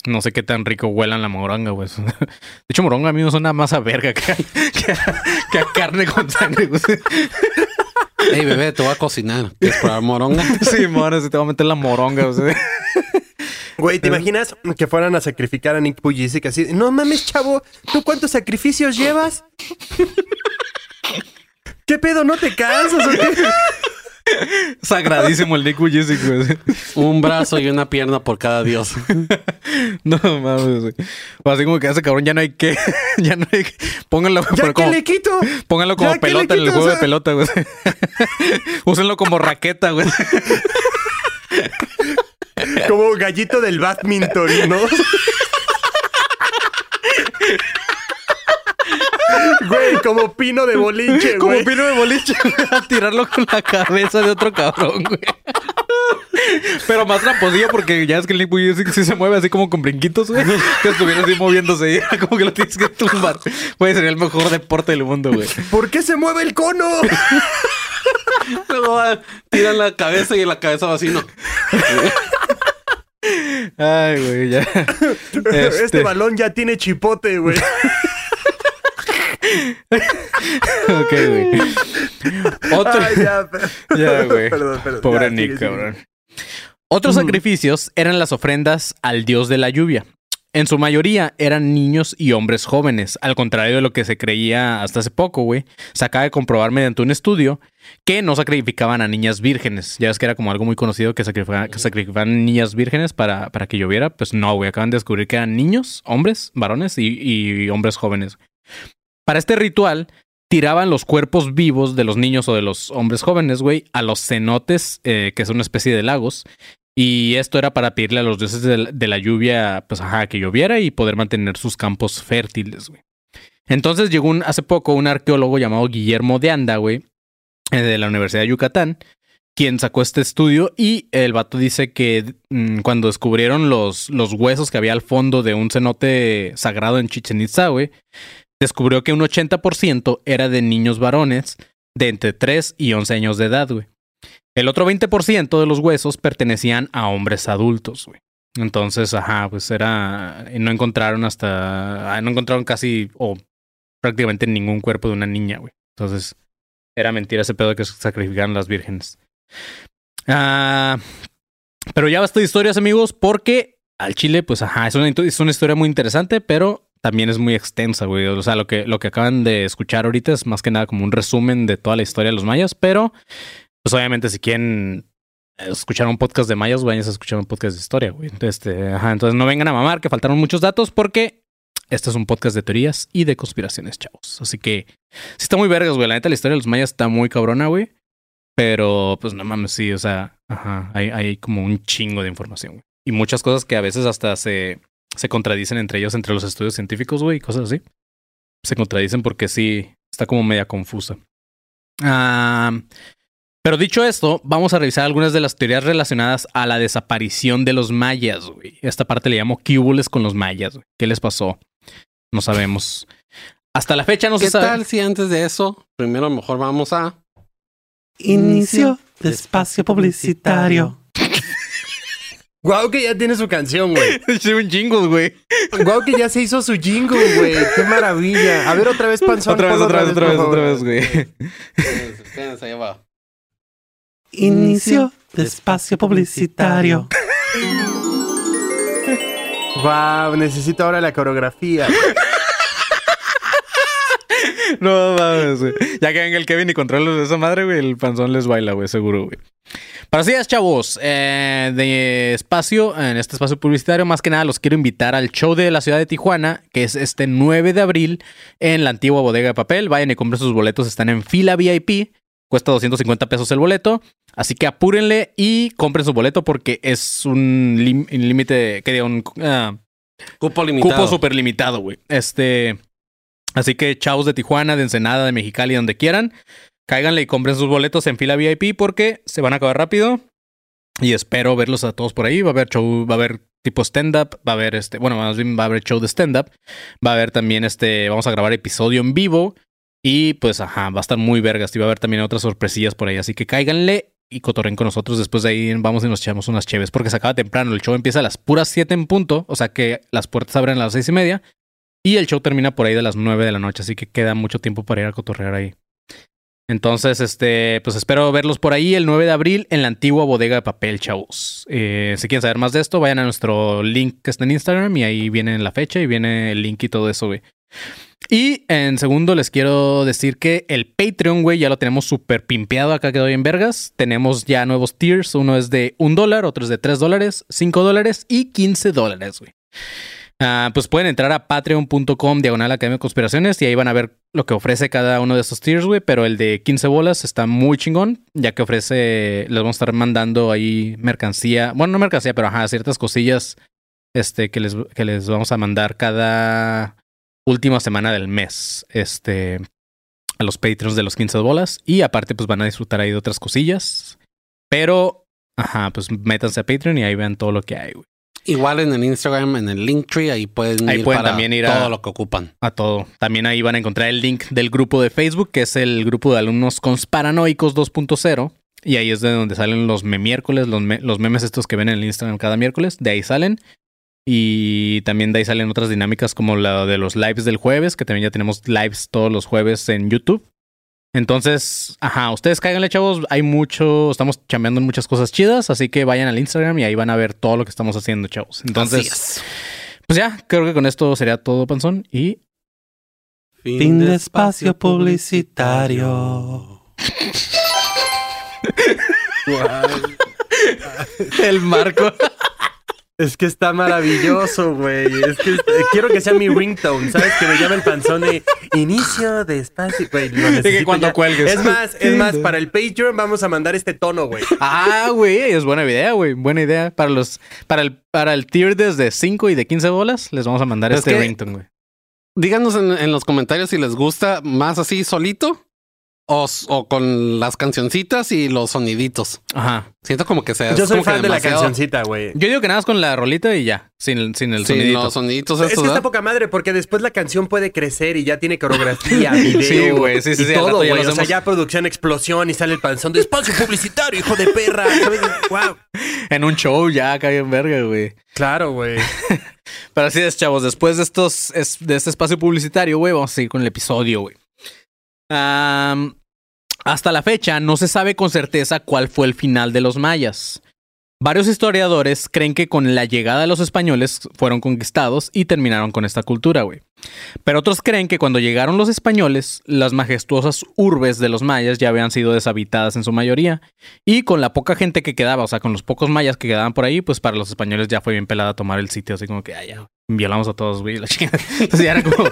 Speaker 1: No sé qué tan rico huelan la moronga, güey. De hecho, moronga a mí me suena más a verga que a, que a- que a carne con sangre, güey.
Speaker 5: Ey, bebé, te voy a cocinar. ¿Quieres probar moronga?
Speaker 1: Sí, se te va a meter la moronga, o sea.
Speaker 4: Güey, ¿te imaginas que fueran a sacrificar a Nick Pujicic así? No mames, chavo, ¿tú cuántos sacrificios llevas? ¿Qué pedo? ¿No te cansas o qué?
Speaker 1: Sagradísimo el Nick Vujicic, güey.
Speaker 5: Un brazo y una pierna por cada dios.
Speaker 1: No mames, güey. O así como que ese cabrón ya no hay que. ya no hay que. Pónganlo,
Speaker 4: ¿Ya
Speaker 1: pero
Speaker 4: qué
Speaker 1: como,
Speaker 4: le quito?
Speaker 1: pónganlo como
Speaker 4: ¿Ya qué le
Speaker 1: pelota en el juego
Speaker 4: O
Speaker 1: de pelota, güey. Úsenlo como raqueta, güey.
Speaker 4: Como gallito del badminton, ¿no? Güey, como pino de boliche,
Speaker 1: Como
Speaker 4: güey.
Speaker 1: pino de boliche, güey, a tirarlo con la cabeza de otro cabrón, güey. Pero más tramposillo porque ya es que el Nick Vujicic sí se mueve así como con brinquitos, güey. Que estuviera así moviéndose. Como que lo tienes que tumbar. Puede ser el mejor deporte del mundo, güey.
Speaker 4: ¿Por qué se mueve el cono?
Speaker 5: Luego tiran la cabeza y la cabeza va así, ¿no?
Speaker 1: Ay, güey, ya.
Speaker 4: Este...
Speaker 1: Este-
Speaker 4: balón ya tiene chipote, güey.
Speaker 1: Ok, güey. Otro.
Speaker 4: Ay, ya,
Speaker 1: Ya, güey.
Speaker 4: Perdón, perdón.
Speaker 1: Pobre
Speaker 4: Ya,
Speaker 1: Nick,
Speaker 4: sigue, sigue.
Speaker 1: cabrón. Otros
Speaker 4: Ujú.
Speaker 1: sacrificios eran las ofrendas al dios de la lluvia. En su mayoría eran niños y hombres jóvenes, al contrario de lo que se creía hasta hace poco, güey. Se acaba de comprobar mediante un estudio que no sacrificaban a niñas vírgenes. Ya ves que era como algo muy conocido que sacrificaban, que sacrificaban niñas vírgenes para, para que lloviera. Pues no, güey. Acaban de descubrir que eran niños, hombres, varones y, y hombres jóvenes. Para este ritual, tiraban los cuerpos vivos de los niños o de los hombres jóvenes, güey, a los cenotes, eh, que es una especie de lagos. Y esto era para pedirle a los dioses de la, lluvia, pues ajá, que lloviera y poder mantener sus campos fértiles, güey. Entonces llegó un, hace poco un arqueólogo llamado Guillermo de Anda, güey, eh, de la Universidad de Yucatán, quien sacó este estudio y el vato dice que mm, cuando descubrieron los, los huesos que había al fondo de un cenote sagrado en Chichen Itza, güey, descubrió que un 80% era de niños varones de entre 3 y 11 años de edad, güey. El otro 20% de los huesos pertenecían a hombres adultos, güey. Entonces, ajá, pues era. No encontraron hasta. No encontraron casi o prácticamente ningún cuerpo de una niña, güey. Entonces, era mentira ese pedo de que se sacrificaran las vírgenes. Ah, pero ya basta de historias, amigos, porque al Chile, pues ajá, es una, es una historia muy interesante, pero también es muy extensa, güey. O sea, lo que, lo que acaban de escuchar ahorita es más que nada como un resumen de toda la historia de los mayas, pero pues obviamente si quieren escuchar un podcast de mayas, vayan a escuchar un podcast de historia, güey. Este, ajá, entonces no vengan a mamar que faltaron muchos datos porque este es un podcast de teorías y de conspiraciones, chavos. Así que sí está muy vergas, güey. La neta, la historia de los mayas está muy cabrona, güey. Pero, pues no mames, sí, o sea, ajá, hay, hay como un chingo de información, güey. Y muchas cosas que a veces hasta se, se contradicen entre ellos, entre los estudios científicos, güey, y cosas así. Se contradicen porque sí, está como media confusa. Ah, pero dicho esto, vamos a revisar algunas de las teorías relacionadas a la desaparición de los mayas, güey. Esta parte le llamo quíbules con los mayas, güey. ¿Qué les pasó? No sabemos. Hasta la fecha no
Speaker 5: ¿Qué
Speaker 1: se sabe.
Speaker 5: tal si antes de eso, primero mejor vamos a
Speaker 6: Inicio de espacio publicitario.
Speaker 4: Guau, que ya tiene su canción, güey.
Speaker 1: Hice un jingle, güey.
Speaker 4: Guau, que ya se hizo su jingle, güey. Qué maravilla. A ver, otra vez, Panzón.
Speaker 1: Otra vez, otra vez, otra vez, otra vez, güey.
Speaker 5: Espérense, ahí va.
Speaker 6: Inicio de espacio publicitario.
Speaker 4: Guau, necesito ahora la coreografía.
Speaker 1: No mames, güey. Ya que venga el Kevin y controles esa madre, güey, el panzón les baila, güey, seguro, güey. Pero así es, chavos. eh, de espacio, en este espacio publicitario, más que nada los quiero invitar al show de la ciudad de Tijuana, que es este 9 de abril en la antigua bodega de papel. Vayan y compren sus boletos, están en fila VIP. Cuesta 250 pesos el boleto. Así que apúrenle y compren su boleto porque es un límite, que diga, un ah,
Speaker 5: Cupo limitado.
Speaker 1: cupo súper limitado, güey. Este. Así que chavos de Tijuana, de Ensenada, de Mexicali, donde quieran, cáiganle y compren sus boletos en fila VIP porque se van a acabar rápido. Y espero verlos a todos por ahí. Va a haber show, va a haber tipo stand-up, va a haber este, bueno, más bien va a haber show de stand-up. Va a haber también este, vamos a grabar episodio en vivo. Y pues, ajá, va a estar muy vergas. Y va a haber también otras sorpresillas por ahí. Así que cáiganle y cotorren con nosotros. Después de ahí vamos y nos echamos unas cheves porque se acaba temprano. El show empieza a las puras 7 en punto. O sea que las puertas abren a las seis y media. Y el show termina por ahí de las 9 de la noche. Así que queda mucho tiempo para ir a cotorrear ahí. Entonces, este, pues espero verlos por ahí el 9 de abril en la antigua bodega de papel, chavos. Eh, si quieren saber más de esto, vayan a nuestro link que está en Instagram y ahí viene la fecha y viene el link y todo eso, güey. Y en segundo, les quiero decir que el Patreon, güey, ya lo tenemos súper pimpeado. Acá quedó bien vergas. Tenemos ya nuevos tiers. Uno es de un dólar, otro es de tres dólares, cinco dólares y 15 dólares, güey. Ah, pues pueden entrar a patreon.com diagonal academia de conspiraciones y ahí van a ver lo que ofrece cada uno de esos tiers, güey. Pero el de 15 bolas está muy chingón, ya que ofrece, les vamos a estar mandando ahí mercancía. Bueno, no mercancía, pero ajá, ciertas cosillas este, que, les, que les vamos a mandar cada última semana del mes. Este, a los Patreons de los 15 bolas. Y aparte, pues van a disfrutar ahí de otras cosillas. Pero, ajá, pues métanse a Patreon y ahí vean todo lo que hay, güey.
Speaker 5: Igual en el Instagram, en el Linktree, ahí pueden
Speaker 1: Ahí
Speaker 5: ir
Speaker 1: pueden
Speaker 5: para
Speaker 1: también ir a-
Speaker 5: todo lo que ocupan.
Speaker 1: A todo. También ahí van a encontrar el link del grupo de Facebook, que es el grupo de alumnos conspiranoicos 2.0. Y ahí es de donde salen los me miércoles, los, me- los memes estos que ven en el Instagram cada miércoles. De ahí salen. Y también de ahí salen otras dinámicas como la de los lives del jueves, que también ya tenemos lives todos los jueves en YouTube. Entonces, ajá, ustedes cáiganle, chavos. Hay mucho, estamos chambeando en muchas cosas chidas, así que vayan al Instagram y ahí van a ver todo lo que estamos haciendo, chavos. Entonces, pues ya, creo que con esto sería todo, Panzón. Y
Speaker 6: Fin de espacio publicitario.
Speaker 1: el marco.
Speaker 4: Es que está maravilloso, güey. Es que eh, quiero que sea mi ringtone, ¿sabes? Que me llame el panzón de inicio de espacio. Güey, lo necesito
Speaker 1: cuando
Speaker 4: ya.
Speaker 1: cuelgues.
Speaker 4: Es más, es más, para el Patreon vamos a mandar este tono, güey.
Speaker 1: ah, güey, es buena idea, güey. Buena idea. Para los, para el, para el tier desde 5 y de 15 bolas, les vamos a mandar
Speaker 5: Es
Speaker 1: este
Speaker 5: que-
Speaker 1: ringtone, güey.
Speaker 5: Díganos en, en los comentarios si les gusta más así solito o, con las cancioncitas y los soniditos.
Speaker 1: Ajá.
Speaker 5: Siento como que sea.
Speaker 4: Yo soy fan de la
Speaker 5: demasiado-
Speaker 4: cancioncita, güey.
Speaker 1: Yo digo que nada más con la rolita y ya, sin el, sin el sonidito.
Speaker 5: los soniditos
Speaker 4: Es que está poca madre porque después la canción puede crecer y ya tiene coreografía, video
Speaker 1: Sí, güey, sí, sí,
Speaker 4: y
Speaker 1: sí,
Speaker 4: todo, güey.
Speaker 1: lo
Speaker 4: O sea, ya producción, explosión y sale el panzón de espacio publicitario, hijo de perra. Wow.
Speaker 1: En un show ya cae en verga, güey.
Speaker 4: Claro, güey.
Speaker 1: Pero así es, chavos. Después de estos, es- de este espacio publicitario, güey, vamos a seguir con el episodio, güey. Am, hasta la fecha no se sabe con certeza cuál fue el final de los mayas. Varios historiadores creen que con la llegada de los españoles fueron conquistados y terminaron con esta cultura, güey. Pero otros creen que cuando llegaron los españoles, las majestuosas urbes de los mayas ya habían sido deshabitadas en su mayoría. Y con la poca gente que quedaba, o sea, con los pocos mayas que quedaban por ahí, pues para los españoles ya fue bien pelada tomar el sitio, así como que, ay, ya, violamos a todos, güey, la chingada. Entonces ya era como...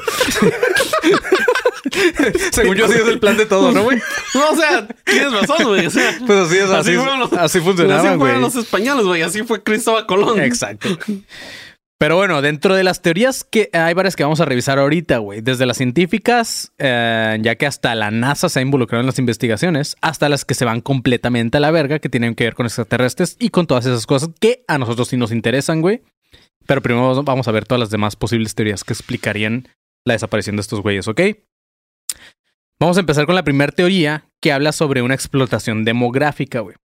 Speaker 1: Según yo, así es el plan de todo, ¿no, güey?
Speaker 5: No, o sea, tienes razón, güey. O sea,
Speaker 1: Pues así es, así,
Speaker 5: Así fueron los-
Speaker 1: así
Speaker 5: así
Speaker 1: funcionaba, güey.
Speaker 5: fueron los españoles, güey. Así fue Cristóbal Colón.
Speaker 1: Exacto. Pero bueno, dentro de las teorías que hay varias que vamos a revisar ahorita, güey. Desde las científicas, eh, ya que hasta la NASA se ha involucrado en las investigaciones, hasta las que se van completamente a la verga, que tienen que ver con extraterrestres y con todas esas cosas que a nosotros sí nos interesan, güey. Pero primero vamos a ver todas las demás posibles teorías que explicarían la desaparición de estos güeyes, ¿ok? Vamos a empezar con la primera teoría que habla sobre una explotación demográfica, güey.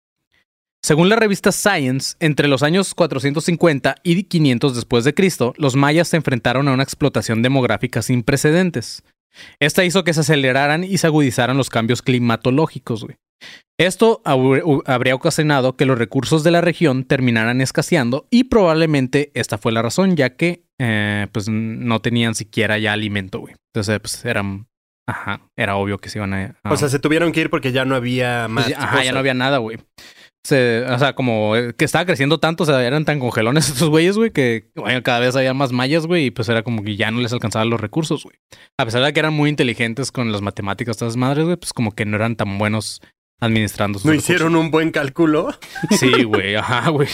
Speaker 1: Según la revista Science, entre los años 450 y 500 después de Cristo, los mayas se enfrentaron a una explotación demográfica sin precedentes. Esta hizo que se aceleraran y se agudizaran los cambios climatológicos. güey. Esto habría ocasionado que los recursos de la región terminaran escaseando y probablemente esta fue la razón, ya que eh, pues no tenían siquiera ya alimento, güey. Entonces, pues eran, ajá, era obvio que se iban a... a-
Speaker 4: O sea, se tuvieron que ir porque ya no había más.
Speaker 1: pues ya- ajá, ya no había nada, güey. Se- o sea, como eh, que estaba creciendo tanto, o sea, eran tan congelones estos güeyes, güey, que bueno, cada vez había más mayas, güey, y pues era como que ya no les alcanzaban los recursos, güey. A pesar de que eran muy inteligentes con las matemáticas, estas madres, güey, pues como que no eran tan buenos administrando sus
Speaker 4: No
Speaker 1: recursos.
Speaker 4: hicieron un buen cálculo.
Speaker 1: Sí, güey, ajá, güey.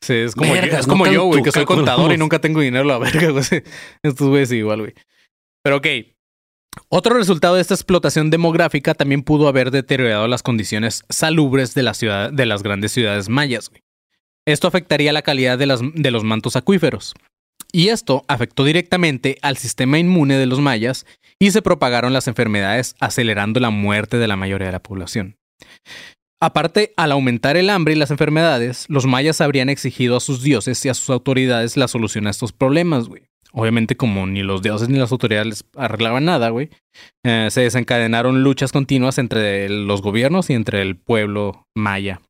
Speaker 1: Sí, es como, yo, es
Speaker 5: no
Speaker 1: como yo,
Speaker 5: tanto
Speaker 1: güey, que soy contador y nunca tengo dinero a la verga, güey. Estos güeyes igual, güey. Pero ok. Otro resultado de esta explotación demográfica también pudo haber deteriorado las condiciones salubres de, de las grandes ciudades mayas. Esto afectaría la calidad de, de los mantos acuíferos. Y esto afectó directamente al sistema inmune de los mayas y se propagaron las enfermedades, acelerando la muerte de la mayoría de la población. Aparte, al aumentar el hambre y las enfermedades, los mayas habrían exigido a sus dioses y a sus autoridades la solución a estos problemas, güey. Obviamente, como ni los dioses ni las autoridades arreglaban nada, güey, eh, se desencadenaron luchas continuas entre los gobiernos y entre el pueblo maya.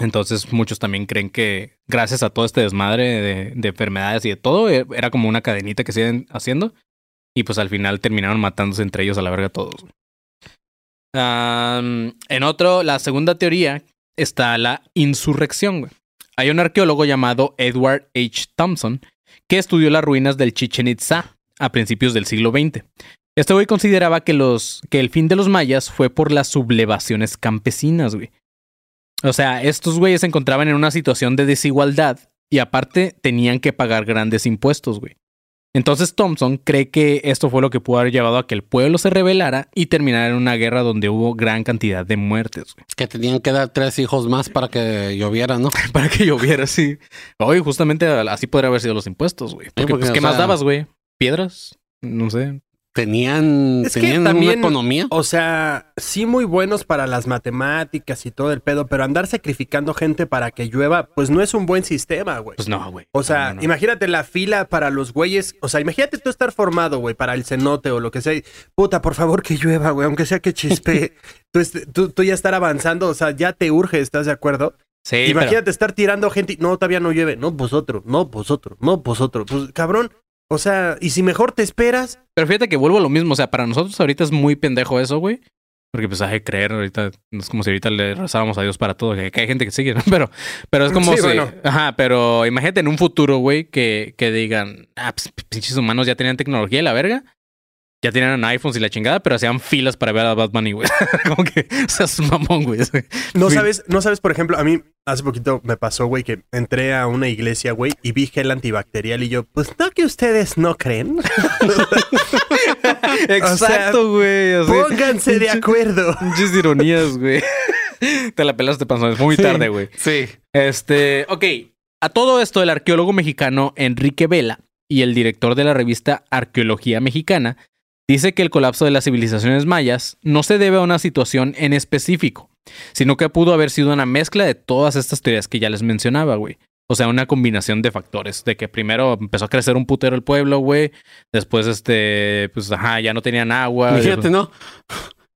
Speaker 1: Entonces, muchos también creen que gracias a todo este desmadre de, de enfermedades y de todo, eh, era como una cadenita que siguen haciendo. Y pues al final terminaron matándose entre ellos a la verga todos. en otro, la segunda teoría está la insurrección. Hay un arqueólogo llamado Edward H. Thompson que estudió las ruinas del Chichen Itza a principios del siglo XX. Este güey consideraba que, los, que el fin de los mayas fue por las sublevaciones campesinas, güey. O sea, estos güeyes se encontraban en una situación de desigualdad y aparte tenían que pagar grandes impuestos, güey. Entonces Thompson cree que esto fue lo que pudo haber llevado a que el pueblo se rebelara y terminara en una guerra donde hubo gran cantidad de muertes, güey.
Speaker 5: Que tenían que dar tres hijos más para que lloviera, ¿no?
Speaker 1: Para que lloviera así. Hoy justamente así podría haber sido los impuestos, güey. Porque,
Speaker 5: porque,
Speaker 1: pues, ¿qué más dabas, güey? ¿Piedras? No sé.
Speaker 5: Tenían,
Speaker 4: Es
Speaker 5: tenían
Speaker 4: también-
Speaker 5: una economía.
Speaker 4: O sea, sí muy buenos para las matemáticas y todo el pedo, pero andar sacrificando gente para que llueva, pues no es un buen sistema, güey.
Speaker 1: Pues no, güey.
Speaker 4: O sea,
Speaker 1: No, no, no.
Speaker 4: imagínate la fila para los güeyes. O sea, imagínate tú estar formado, güey, para el cenote o lo que sea. Puta, por favor que llueva, güey, aunque sea que chispe. tú, tú, tú ya estar avanzando, o sea, ya te urge, ¿estás de acuerdo?
Speaker 1: Sí, pero-
Speaker 4: imagínate estar tirando gente. y, No, todavía no llueve. No, vosotros, no, vosotros, no, vosotros. Pues, cabrón. O sea, y si mejor te esperas.
Speaker 1: Pero fíjate que vuelvo a lo mismo. O sea, para nosotros ahorita es muy pendejo eso, güey. Porque pues hay que creer ahorita. No es como si ahorita le rezáramos a Dios para todo. Que, hay gente que sigue, ¿no? Pero, pero es como
Speaker 4: Sí,
Speaker 1: si.
Speaker 4: bueno.
Speaker 1: Ajá, pero imagínate en un futuro, güey, que, que digan, ah, pues pinches humanos ya tenían tecnología y la verga. Ya tenían iPhones y la chingada, pero hacían filas para ver a Bad Bunny, güey. como que, o sea, es un mamón, güey.
Speaker 4: No sabes, no sabes, por ejemplo, a mí hace poquito me pasó, güey, que entré a una iglesia, güey, y vi gel antibacterial y yo, pues no que ustedes no creen.
Speaker 1: Exacto, güey.
Speaker 4: Pónganse de acuerdo.
Speaker 1: Muchas ironías, güey. Te la pelaste, panzón. Es muy tarde, güey.
Speaker 5: Sí.
Speaker 1: Este, ok. A todo esto, el arqueólogo mexicano Enrique Vela y el director de la revista Arqueología Mexicana dice que el colapso de las civilizaciones mayas no se debe a una situación en específico, sino que pudo haber sido una mezcla de todas estas teorías que ya les mencionaba, güey. O sea, una combinación de factores, de que primero empezó a crecer un putero el pueblo, güey. Después, este, pues, ajá, ya no tenían agua.
Speaker 5: Imagínate, ¿no?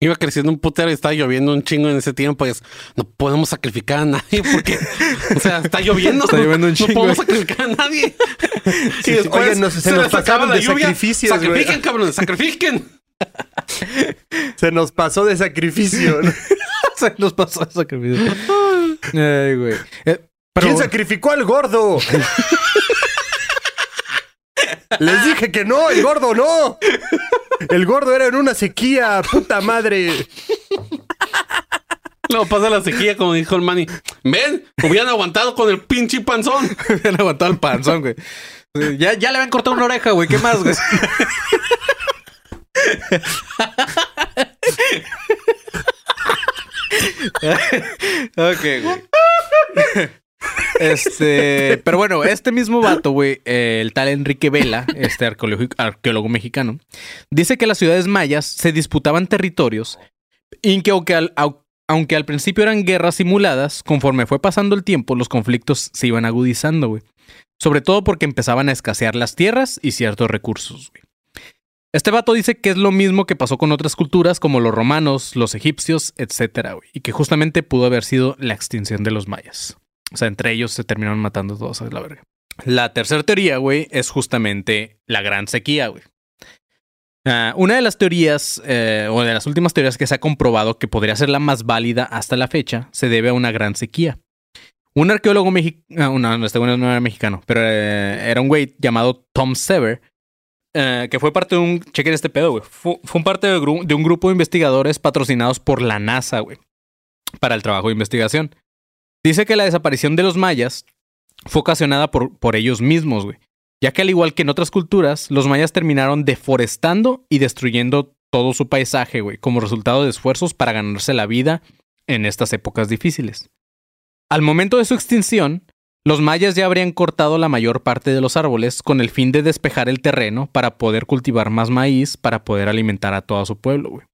Speaker 5: Iba creciendo un putero y estaba lloviendo un chingo en ese tiempo. Y es, no podemos sacrificar a nadie porque, o sea, está lloviendo.
Speaker 1: Está lloviendo un
Speaker 5: No podemos sacrificar a nadie.
Speaker 4: Sí, oigan, nos- se nos pasaron de sacrificios, güey.
Speaker 5: Sacrifiquen, cabrones, sacrifiquen.
Speaker 4: Se nos pasó de sacrificio. ¿no?
Speaker 1: Se nos pasó esa sacrificio. Ay, güey. Eh, pero-
Speaker 4: ¿Quién sacrificó al gordo? Les dije que no, el gordo no. El gordo era en una sequía, puta madre.
Speaker 5: Luego pasa la sequía, como dijo el Manny. Ven, hubieran aguantado con el pinche panzón.
Speaker 1: habían aguantado el panzón, güey. Ya, ya le habían cortado una oreja, güey. ¿Qué más, güey? ok, güey. Este, pero bueno, este mismo vato, güey, eh, el tal Enrique Vela, este arqueólogo, mexicano, dice que las ciudades mayas se disputaban territorios y que aunque al, au- aunque al principio eran guerras simuladas, conforme fue pasando el tiempo, los conflictos se iban agudizando, güey. Sobre todo porque empezaban a escasear las tierras y ciertos recursos, güey. Este vato dice que es lo mismo que pasó con otras culturas como los romanos, los egipcios, etcétera, güey. Y que justamente pudo haber sido la extinción de los mayas. O sea, entre ellos se terminaron matando todos a la verga. La tercera teoría, güey, es justamente la gran sequía, güey. Ah, una de las teorías, eh, o de las últimas teorías que se ha comprobado que podría ser la más válida hasta la fecha, se debe a una gran sequía. Un arqueólogo mexicano, no, este güey no era mexicano, pero eh, era un güey llamado Tom Sever, eh, que fue parte de un, chequen este pedo, güey, fue, parte de un grupo de investigadores patrocinados por la NASA, güey, para el trabajo de investigación. Dice que la desaparición de los mayas fue ocasionada por, por ellos mismos, güey. Ya que al igual que en otras culturas, los mayas terminaron deforestando y destruyendo todo su paisaje, güey, como resultado de esfuerzos para ganarse la vida en estas épocas difíciles. Al momento de su extinción, los mayas ya habrían cortado la mayor parte de los árboles con el fin de despejar el terreno para poder cultivar más maíz para poder alimentar a todo su pueblo, güey.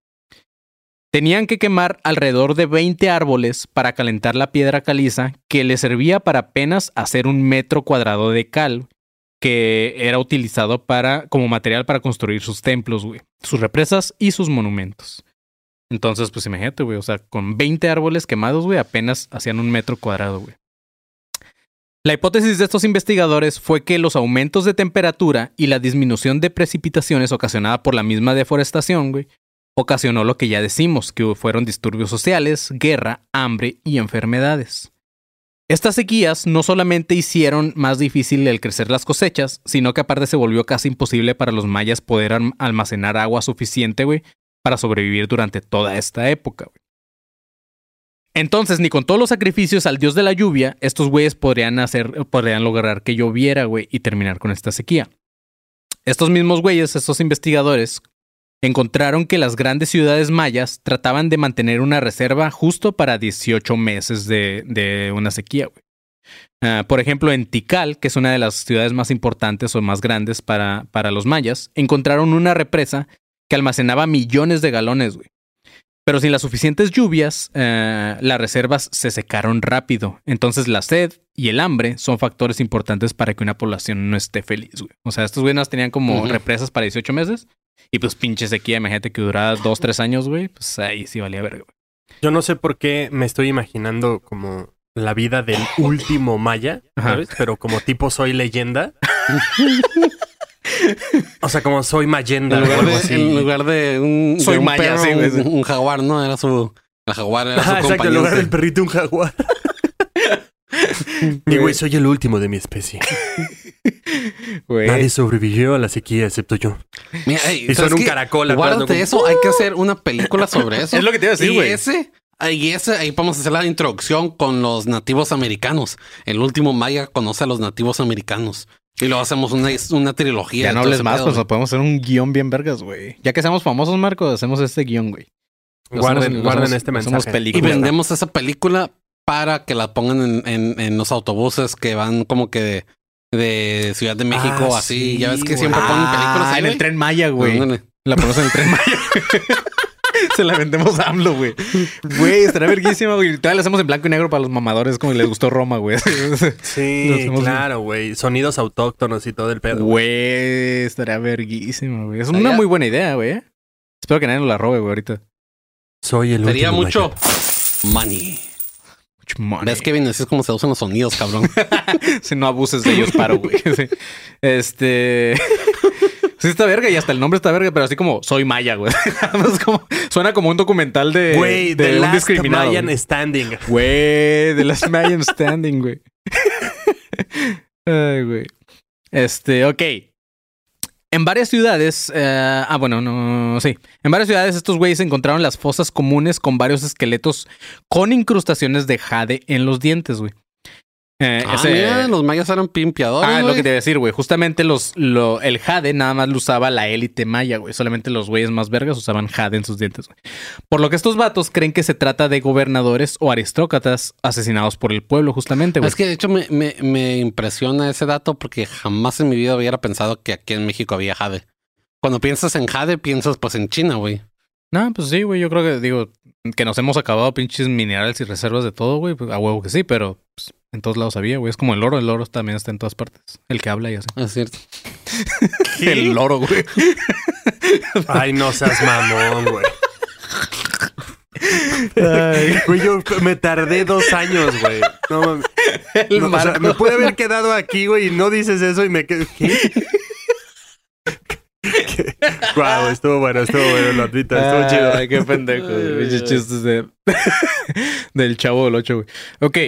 Speaker 1: Tenían que quemar alrededor de 20 árboles para calentar la piedra caliza que les servía para apenas hacer un metro cuadrado de cal que era utilizado para, como material para construir sus templos, güey, sus represas y sus monumentos. Entonces, pues imagínate, güey, o sea, con 20 árboles quemados, güey, apenas hacían un metro cuadrado, güey. La hipótesis de estos investigadores fue que los aumentos de temperatura y la disminución de precipitaciones ocasionada por la misma deforestación, güey, ocasionó lo que ya decimos, que fueron disturbios sociales, guerra, hambre y enfermedades. Estas sequías no solamente hicieron más difícil el crecer las cosechas, sino que aparte se volvió casi imposible para los mayas poder alm- almacenar agua suficiente, güey, para sobrevivir durante toda esta época, güey. Entonces, ni con todos los sacrificios al dios de la lluvia, estos güeyes podrían hacer, podrían lograr que lloviera, güey, y terminar con esta sequía. Estos mismos güeyes, estos investigadores, encontraron que las grandes ciudades mayas trataban de mantener una reserva justo para 18 meses de, de una sequía, güey. Ah, por ejemplo, en Tikal, que es una de las ciudades más importantes o más grandes para, para los mayas, encontraron una represa que almacenaba millones de galones, güey. Pero sin las suficientes lluvias, eh, las reservas se secaron rápido. Entonces la sed y el hambre son factores importantes para que una población no esté feliz, güey. O sea, estos güeyes tenían como represas para 18 meses. Y pues pinche sequía, imagínate que duraba 2, 3 años, güey. Pues ahí sí valía verga, güey.
Speaker 4: Yo no sé por qué me estoy imaginando como la vida del último maya,
Speaker 1: Ajá.
Speaker 4: ¿sabes? Pero como tipo soy leyenda. o sea, como soy mayenda
Speaker 5: En
Speaker 4: o
Speaker 5: lugar,
Speaker 4: algo
Speaker 5: de,
Speaker 4: así.
Speaker 5: en lugar de un,
Speaker 1: Soy
Speaker 5: de un
Speaker 1: maya,
Speaker 5: perro,
Speaker 1: sí,
Speaker 5: un, un jaguar, ¿no? Era su... El jaguar era su
Speaker 4: exacto, en lugar del perrito un jaguar. Y güey, soy el último de mi especie. Nadie sobrevivió a la sequía excepto yo.
Speaker 5: Mira, ey,
Speaker 4: Y
Speaker 5: ¿sabes
Speaker 4: son un caracol
Speaker 5: Guárdate
Speaker 4: ¿no?
Speaker 5: eso, hay que hacer una película sobre eso.
Speaker 1: Es lo que te iba a decir,
Speaker 5: y
Speaker 1: güey.
Speaker 5: ese, y ese, ahí podemos hacer la introducción con los nativos americanos. El último maya conoce a los nativos americanos. Y luego hacemos una, una trilogía.
Speaker 1: Ya no hables más,
Speaker 5: pedo,
Speaker 1: pues podemos hacer un guion bien vergas, güey. Ya que seamos famosos, Marco, hacemos este guion, güey.
Speaker 4: Guarden,
Speaker 1: hacemos-
Speaker 4: guarden
Speaker 1: hacemos-
Speaker 4: este mensaje.
Speaker 5: Y vendemos esa película para que la pongan en, en- en los autobuses que van como que de, de Ciudad de México,
Speaker 4: Ah,
Speaker 5: así.
Speaker 4: sí,
Speaker 5: ya ves que
Speaker 4: güey.
Speaker 5: siempre ponen películas
Speaker 1: Ah,
Speaker 5: ahí,
Speaker 1: en el tren Maya, güey.
Speaker 5: Ándale.
Speaker 1: La ponemos en el tren Maya. Se la vendemos a AMLO, güey. Güey, estará verguísima, güey. Todavía la hacemos en blanco y negro para los mamadores como les gustó Roma, güey.
Speaker 4: Sí, claro, güey. Sonidos autóctonos y todo el pedo.
Speaker 1: Güey, estaría verguísima, güey. Es una muy buena idea, güey. Espero que nadie nos la robe, güey, ahorita.
Speaker 4: Soy el
Speaker 5: Sería
Speaker 4: último
Speaker 5: mucho
Speaker 4: maya.
Speaker 5: money.
Speaker 1: Mucho money.
Speaker 5: ¿Ves, Kevin? Así es como se usan los sonidos, cabrón.
Speaker 1: Si no abuses de ellos, paro, güey. Sí. Este. Sí, está verga y hasta el nombre está verga, pero así como soy maya, güey. Como- suena como un documental de,
Speaker 4: Güey,
Speaker 1: de
Speaker 4: The
Speaker 1: un
Speaker 4: Last
Speaker 1: discriminado.
Speaker 4: Mayan
Speaker 1: güey.
Speaker 4: Standing.
Speaker 1: Güey, de las Mayan Standing, güey. Ay, güey. Este, ok. En varias ciudades, eh, ah, bueno, no, sí. En varias ciudades estos güeyes encontraron las fosas comunes con varios esqueletos con incrustaciones de jade en los dientes, güey. Eh,
Speaker 5: Ah,
Speaker 1: ese-
Speaker 5: mira, los mayas eran pimpeadores.
Speaker 1: Ah, lo que te iba a decir, güey. Justamente los, lo, el jade nada más lo usaba la élite maya, güey. Solamente los güeyes más vergas usaban jade en sus dientes, güey. Por lo que estos vatos creen que se trata de gobernadores o aristócratas asesinados por el pueblo, justamente, güey.
Speaker 5: Es que de hecho me, me, me impresiona ese dato porque jamás en mi vida hubiera pensado que aquí en México había jade. Cuando piensas en jade, piensas pues en China, güey.
Speaker 1: No, pues sí, güey. Yo creo que, digo, que nos hemos acabado pinches minerales y reservas de todo, güey. Pues, a huevo que sí, pero pues, en todos lados había, güey. Es como el oro. El oro también está en todas partes. El que habla y así.
Speaker 5: Es cierto.
Speaker 1: El loro, güey.
Speaker 4: Ay, no seas mamón, güey. Güey, yo me tardé dos años, güey. No mames.
Speaker 1: El
Speaker 4: No, o sea,
Speaker 1: Marco.
Speaker 4: me pude haber quedado aquí, güey, y no dices eso y me quedo. ¿Qué? Guau, estuvo bueno, estuvo bueno, lo admito, estuvo chido.
Speaker 1: Ay, qué pendejo. Pinches chistes de, del chavo del 8, güey. Ok.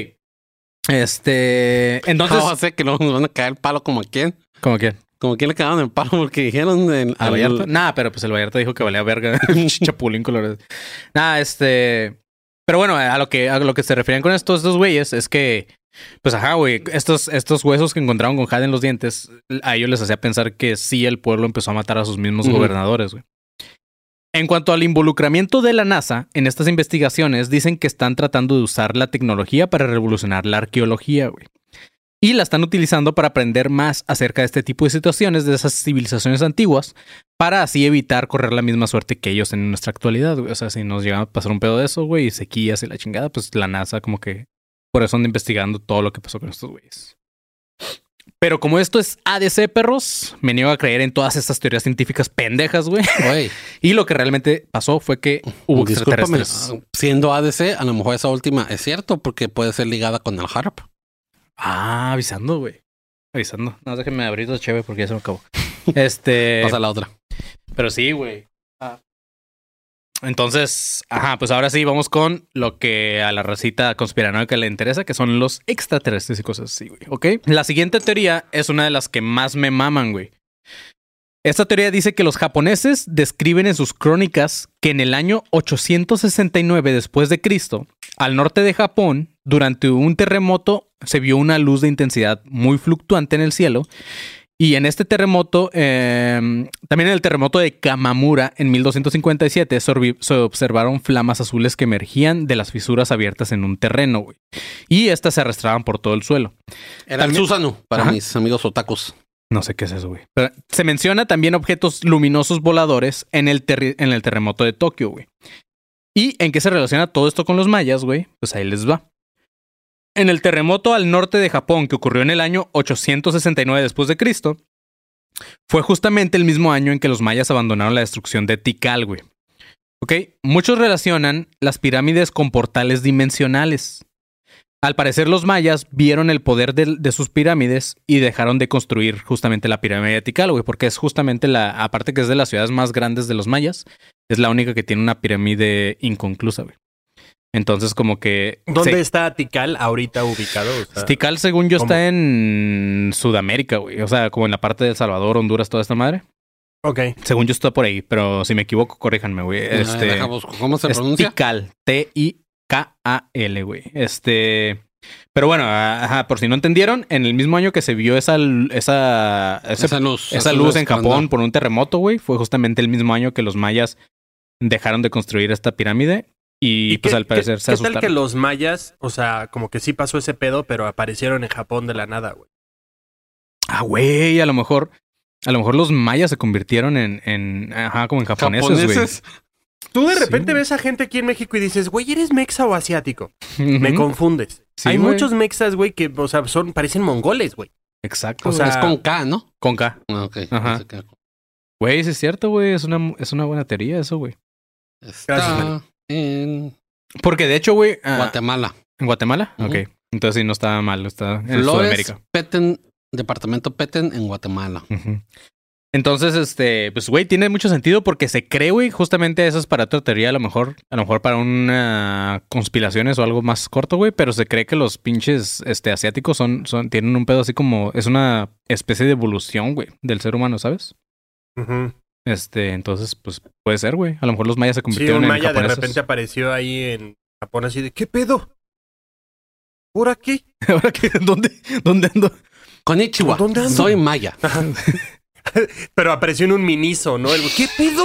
Speaker 1: Este. Entonces.
Speaker 5: No, sé que luego nos van a caer el palo como a quién.
Speaker 1: ¿Cómo quién?
Speaker 5: Como a quién le cagaron el palo porque dijeron en,
Speaker 1: ¿A
Speaker 5: al-
Speaker 1: Vallarta? Nah, pero pues el Vallarta dijo que valía verga. Chapulín colorado. Nah, este. Pero bueno, a lo que, a lo que se referían con estos dos güeyes es que. Pues ajá, güey. Estos, estos huesos que encontraron con jade en los dientes, a ellos les hacía pensar que sí el pueblo empezó a matar a sus mismos gobernadores, güey. En cuanto al involucramiento de la NASA en estas investigaciones, dicen que están tratando de usar la tecnología para revolucionar la arqueología, güey. Y la están utilizando para aprender más acerca de este tipo de situaciones de esas civilizaciones antiguas, para así evitar correr la misma suerte que ellos en nuestra actualidad, güey. O sea, si nos llega a pasar un pedo de eso, güey, y sequías y la chingada, pues la NASA como que por eso anda investigando todo lo que pasó con estos güeyes. Pero como esto es ADC, perros, me niego a creer en todas estas teorías científicas pendejas, güey.
Speaker 5: Güey,
Speaker 1: Y lo que realmente pasó fue que hubo
Speaker 5: discúlpame.
Speaker 1: extraterrestres.
Speaker 5: Siendo ADC, a lo mejor esa última es cierto porque puede ser ligada con el harp.
Speaker 1: Ah, avisando, güey. Avisando. No, déjenme abrir dos chévere porque ya se me acabó. Este.
Speaker 5: Pasa la otra.
Speaker 1: Pero sí, güey. Ah. Entonces, ajá, pues ahora sí vamos con lo que a la racita conspiranoica le interesa, que son los extraterrestres y cosas así, güey. ¿Ok? La siguiente teoría es una de las que más me maman, güey. Esta teoría dice que los japoneses describen en sus crónicas que en el año 869 después de Cristo, al norte de Japón, durante un terremoto se vio una luz de intensidad muy fluctuante en el cielo y en este terremoto, eh, también en el terremoto de Kamamura en 1257, se observaron flamas azules que emergían de las fisuras abiertas en un terreno, güey. Y estas se arrastraban por todo el suelo.
Speaker 5: Era el Susano para
Speaker 1: Ajá.
Speaker 5: mis amigos otakus.
Speaker 1: No sé qué es eso, güey. Pero se menciona también objetos luminosos voladores en el, en el terremoto de Tokio, güey. ¿Y en qué se relaciona todo esto con los mayas, güey? Pues ahí les va. En el terremoto al norte de Japón que ocurrió en el año 869 después de Cristo, fue justamente el mismo año en que los mayas abandonaron la destrucción de Tikal, güey. Ok, muchos relacionan las pirámides con portales dimensionales. Al parecer los mayas vieron el poder de, sus pirámides y dejaron de construir justamente la pirámide de Tikal, güey, porque es justamente la, aparte que es de las ciudades más grandes de los mayas, es la única que tiene una pirámide inconclusa, güey. Entonces como que...
Speaker 4: ¿Dónde
Speaker 1: se-
Speaker 4: está Tikal ahorita ubicado? O sea,
Speaker 1: Tikal, según yo,
Speaker 4: ¿cómo?
Speaker 1: está en Sudamérica, güey. O sea, como en la parte de El Salvador, Honduras, toda esta madre.
Speaker 4: Ok.
Speaker 1: Según yo está por ahí, pero si me equivoco, corríjanme, güey. Este.
Speaker 5: ¿Cómo se
Speaker 1: es
Speaker 5: pronuncia?
Speaker 1: Tikal, T-I-K-A-L, güey. Este, pero bueno, ajá, por si no entendieron, en el mismo año que se vio esa, esa, ese-
Speaker 5: Esa luz.
Speaker 1: esa luz en. Japón por un terremoto, güey, fue justamente el mismo año que los mayas dejaron de construir esta pirámide y, pues
Speaker 4: qué-
Speaker 1: al parecer
Speaker 4: qué-
Speaker 1: se
Speaker 4: ¿Qué tal
Speaker 1: asustaron.
Speaker 4: que los mayas, o sea, como que sí pasó ese pedo, pero aparecieron en Japón de la nada, güey?
Speaker 1: Ah, güey, a lo mejor, a lo mejor los mayas se convirtieron en, en ajá, como en japoneses, güey.
Speaker 4: Tú de repente ves a gente aquí en México y dices, güey, ¿eres mexa o asiático? Me confundes.
Speaker 1: Sí,
Speaker 4: Hay
Speaker 1: güey.
Speaker 4: muchos mexas, güey, que, o sea, son, parecen mongoles, güey.
Speaker 1: Exacto.
Speaker 4: o sea,
Speaker 5: Es con K, ¿no?
Speaker 1: con K.
Speaker 5: Ah, ok.
Speaker 1: Ajá. Güey, sí es cierto, güey. Es una, es una buena teoría eso, güey.
Speaker 5: Está
Speaker 4: Gracias,
Speaker 5: en
Speaker 1: Porque de hecho, güey. ah,
Speaker 5: Guatemala.
Speaker 1: ¿En Guatemala?
Speaker 5: Ujú.
Speaker 1: Ok. Entonces sí no está mal, está en
Speaker 5: Flores
Speaker 1: Sudamérica.
Speaker 5: Petén, departamento Petén en Guatemala.
Speaker 1: Ujú. Entonces, este, pues, güey, tiene mucho sentido porque se cree, güey, justamente eso es para otra teoría, a lo mejor, a lo mejor para una conspiraciones o algo más corto, güey, pero se cree que los pinches, este, asiáticos son, son, tienen un pedo así como, es una especie de evolución, güey, del ser humano, ¿sabes?
Speaker 4: Ujú.
Speaker 1: Este, entonces, pues, puede ser, güey. A lo mejor los mayas se
Speaker 4: Sí,
Speaker 1: convirtieron
Speaker 4: un
Speaker 1: en
Speaker 4: maya de
Speaker 1: japoneses.
Speaker 4: repente apareció ahí en Japón así de, ¿qué pedo? ¿Por aquí?
Speaker 1: ¿Ahora qué? ¿Dónde? ¿Dónde ando?
Speaker 5: Konnichiwa.
Speaker 4: ¿Dónde ando?
Speaker 5: Soy maya.
Speaker 4: Pero apareció en un miniso, ¿no? El ¿Qué pedo?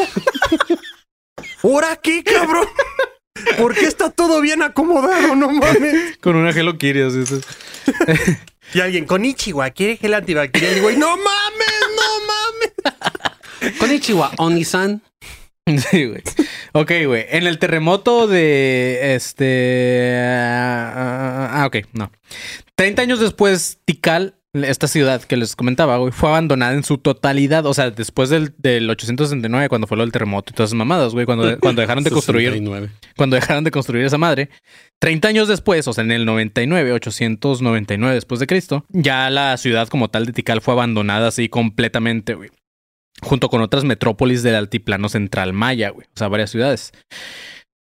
Speaker 4: ¿Por aquí, cabrón? ¿Por qué está todo bien acomodado? No mames.
Speaker 1: Con una Hello Kitty, así.
Speaker 4: Y alguien, con Ichiwa, ¿quiere gel antibacterial? Y güey, no mames, no mames.
Speaker 5: Konnichiwa, Onisan.
Speaker 1: Sí, güey. Ok, güey. En el terremoto de este. Ah, ah, ok, no. 30 años después, Tikal, esta ciudad que les comentaba, güey, fue abandonada en su totalidad. O sea, después del, del 869, cuando fue lo del terremoto y todas esas mamadas, güey, cuando, cuando dejaron de construir.
Speaker 5: 69.
Speaker 1: cuando dejaron de construir esa madre. 30 años después, o sea, en el 99, 899 después de Cristo, ya la ciudad como tal de Tikal fue abandonada así completamente, güey. Junto con otras metrópolis del altiplano central maya, güey. O sea, varias ciudades.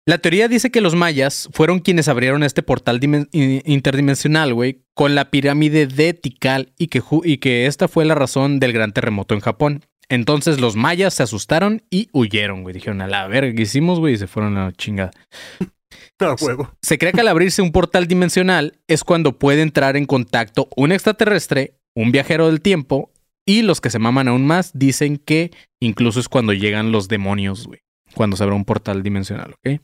Speaker 1: La teoría dice que los mayas fueron quienes abrieron este portal interdimensional, güey, con la pirámide de Tikal y que, y que esta fue la razón del gran terremoto en Japón. Entonces los mayas se asustaron y huyeron, güey. Dijeron, a la verga, ¿qué hicimos, güey? Y se fueron a la chingada.
Speaker 4: No, huevo.
Speaker 1: Se cree que al abrirse un portal dimensional es cuando puede entrar en contacto un extraterrestre, un viajero del tiempo, y los que se maman aún más dicen que incluso es cuando llegan los demonios, güey. Cuando se abre un portal dimensional, ¿ok?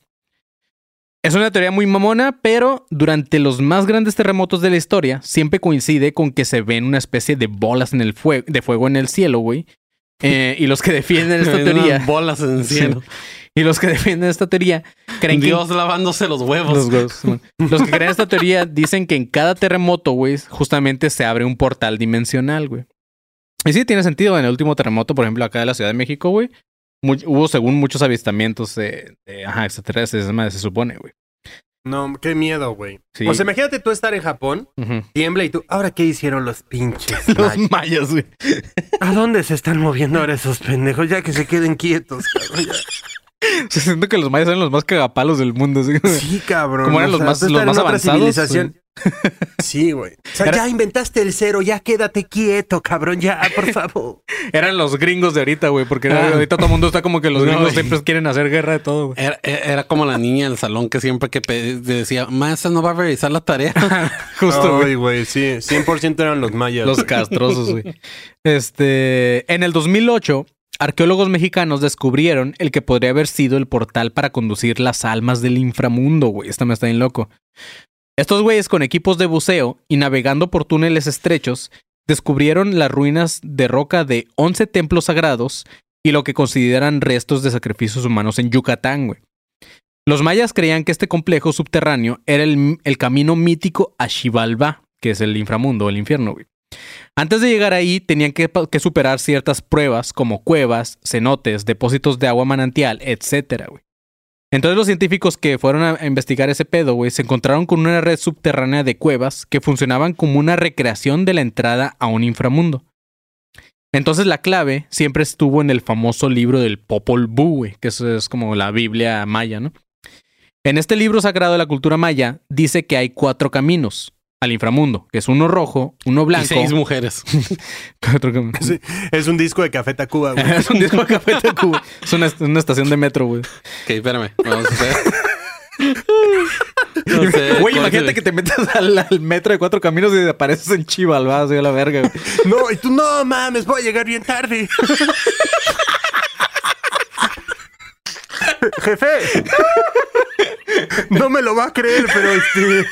Speaker 1: Es una teoría muy mamona, pero durante los más grandes terremotos de la historia siempre coincide con que se ven una especie de bolas en el fuego, de fuego en el cielo, güey. Eh, y los que defienden esta teoría,
Speaker 5: Bolas en el cielo.
Speaker 1: y los que defienden esta teoría, creen que
Speaker 5: Dios lavándose los huevos.
Speaker 1: los, huevos, Simón. Los que creen esta teoría dicen que en cada terremoto, güey, justamente se abre un portal dimensional, güey. Y sí, tiene sentido. En el último terremoto, por ejemplo, acá de la Ciudad de México, güey, hubo según muchos avistamientos de, de, ajá, extraterrestres, se supone, güey.
Speaker 4: No, qué miedo, güey.
Speaker 1: Sí.
Speaker 4: O sea, imagínate tú estar en Japón,
Speaker 1: Ujú.
Speaker 4: tiembla y tú, ¿ahora qué hicieron los pinches?
Speaker 1: Los
Speaker 4: mayas?
Speaker 1: mayas, güey.
Speaker 4: ¿A dónde se están moviendo ahora esos pendejos? Ya que se queden quietos, cabrón. ya.
Speaker 1: Siento que los mayas son los más cagapalos del mundo. como-
Speaker 4: Sí, cabrón.
Speaker 1: Como eran los más- los más avanzados,
Speaker 4: civilización. Sí, güey. O sea,
Speaker 1: Era-
Speaker 4: ya inventaste el cero, ya quédate quieto, cabrón, ya, por favor.
Speaker 1: Eran los gringos de ahorita, güey, porque
Speaker 5: Ah.
Speaker 1: ahorita todo el mundo está como que los
Speaker 5: No,
Speaker 1: gringos siempre quieren hacer guerra de todo, güey.
Speaker 5: Era, era como la niña del salón que siempre que decía, maestra no va a revisar la tarea.
Speaker 1: Justo, güey.
Speaker 4: Güey, sí, 100% eran los mayas.
Speaker 1: Los
Speaker 4: güey.
Speaker 1: castrosos, güey. Este, en el 2008, arqueólogos mexicanos descubrieron el que podría haber sido el portal para conducir las almas del inframundo, güey. Esta me está bien loco. Estos güeyes con equipos de buceo y navegando por túneles estrechos descubrieron las ruinas de roca de 11 templos sagrados y lo que consideran restos de sacrificios humanos en Yucatán, güey. Los mayas creían que este complejo subterráneo era el, camino mítico a Xibalbá, que es el inframundo, el infierno, güey. Antes de llegar ahí, tenían que, superar ciertas pruebas como cuevas, cenotes, depósitos de agua manantial, etcétera, güey. Entonces los científicos que fueron a investigar ese pedo, güey, se encontraron con una red subterránea de cuevas que funcionaban como una recreación de la entrada a un inframundo. Entonces la clave siempre estuvo en el famoso libro del Popol Vuh, que eso es como la Biblia maya, ¿no? En este libro sagrado de la cultura maya dice que hay cuatro caminos al inframundo, que es uno rojo, uno
Speaker 5: Y
Speaker 1: blanco,
Speaker 5: seis mujeres.
Speaker 4: Sí, es un disco de Café Tacuba, güey.
Speaker 1: es un disco de Café Tacuba. Es una, una estación de metro, güey.
Speaker 5: Ok, espérame. Vamos a hacer. No sé,
Speaker 1: Güey,
Speaker 5: ¿cuál
Speaker 1: imagínate que te metes al, al metro de cuatro caminos y apareces en Chivalba, así a la verga, güey.
Speaker 4: No, y tú, no mames, voy a llegar bien tarde. Jefe. No me lo va a creer, pero este.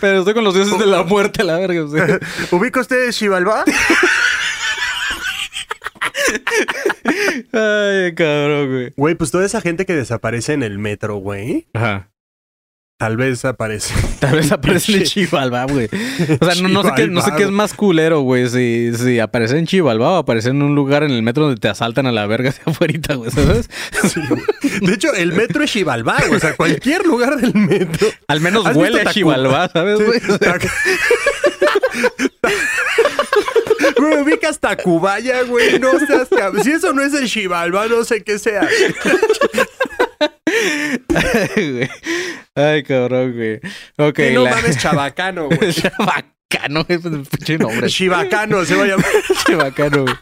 Speaker 1: Pero estoy con los dioses de la muerte a la verga, o sea.
Speaker 4: ¿Ubica usted Xibalbá?
Speaker 1: Ay, cabrón, güey.
Speaker 4: Güey, pues toda esa gente que desaparece en el metro, güey.
Speaker 1: Ajá.
Speaker 4: Tal vez aparece.
Speaker 1: Tal vez aparece en Chivalba, güey. O sea, no, no sé qué, no sé qué es más culero, güey. Si, si aparece en Chivalba o aparece en un lugar en el metro donde te asaltan a la verga hacia afuera, güey, ¿sabes?
Speaker 4: Sí, güey. de hecho, el metro es Xibalbá, güey. O sea, cualquier lugar del metro.
Speaker 1: Al menos
Speaker 4: ¿Has
Speaker 1: huele a Chivalba, ¿sabes,
Speaker 4: Sí,
Speaker 1: güey?
Speaker 4: tac- Güey, ubicas Tacubaya, güey. No seas Si eso no es el Xibalbá, no sé qué sea.
Speaker 1: Güey. Ay, cabrón, güey. Ok.
Speaker 4: Y no
Speaker 1: la-
Speaker 4: mames, chabacano, güey.
Speaker 1: Chabacano, es el pinche nombre.
Speaker 4: Chivacano se va a llamar.
Speaker 1: Qué bacano, güey.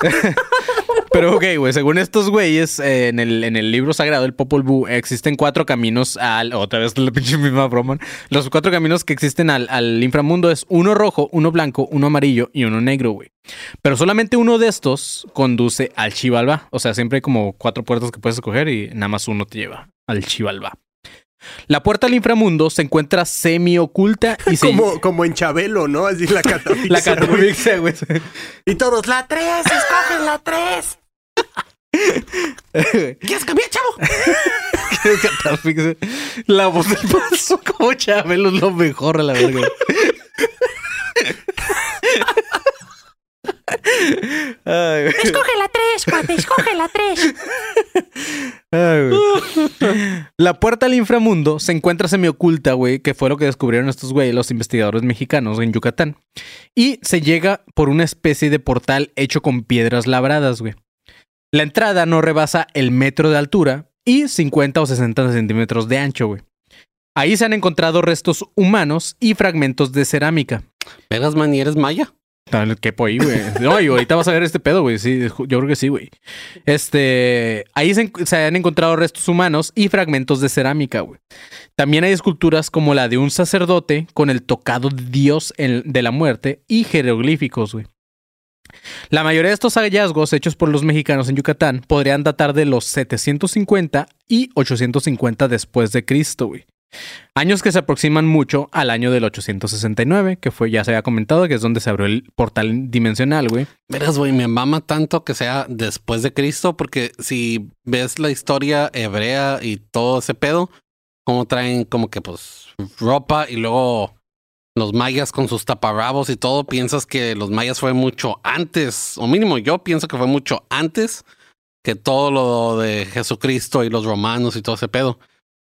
Speaker 1: Pero ok, güey, según estos güeyes, eh, en, el, en el libro sagrado, el Popol Vuh, existen cuatro caminos al... Otra vez la pinche misma broma. Los cuatro caminos que existen al, al inframundo es uno rojo, uno blanco, uno amarillo y uno negro, güey. Pero solamente uno de estos conduce al Chivalba. O sea, siempre hay como cuatro puertas que puedes escoger y nada más uno te lleva al Chivalba. La puerta al inframundo se encuentra semi oculta y se...
Speaker 4: Como, como en Chabelo, ¿no? Así la catafixia.
Speaker 1: La catafixia, güey.
Speaker 4: Y todos, la 3, escogen la 3.
Speaker 5: ¿Quieres cambiar, chavo?
Speaker 1: La voz del paso como Chabelo es lo mejor a la verga. Ay, güey.
Speaker 7: Escoge la 3, cuate, escoge la 3.
Speaker 1: Ay, güey. La puerta al inframundo se encuentra semioculta, güey, que fue lo que descubrieron estos güeyes, los investigadores mexicanos en Yucatán. Y se llega por una especie de portal hecho con piedras labradas, güey. La entrada no rebasa el metro de altura y 50 o 60 centímetros de ancho, güey. Ahí se han encontrado restos humanos y fragmentos de cerámica.
Speaker 5: Vegas, man, ¿y eres maya?
Speaker 1: Tal que por ahí, güey. No, y ahorita vas a ver este pedo, güey. Sí, yo creo que sí, güey. Este. Ahí se han encontrado restos humanos y fragmentos de cerámica, güey. También hay esculturas como la de un sacerdote con el tocado de Dios en- de la muerte y jeroglíficos, güey. La mayoría de estos hallazgos hechos por los mexicanos en Yucatán podrían datar de los 750 y 850 después de Cristo, güey. Años que se aproximan mucho al año del 869, que fue, ya se había comentado, que es donde se abrió el portal dimensional, güey.
Speaker 5: Verás, güey, me mama tanto que sea después de Cristo, porque si ves la historia hebrea y todo ese pedo, como traen como que pues ropa y luego los mayas con sus taparrabos y todo, piensas que los mayas fue mucho antes, o mínimo yo pienso que fue mucho antes que todo lo de Jesucristo y los romanos y todo ese pedo.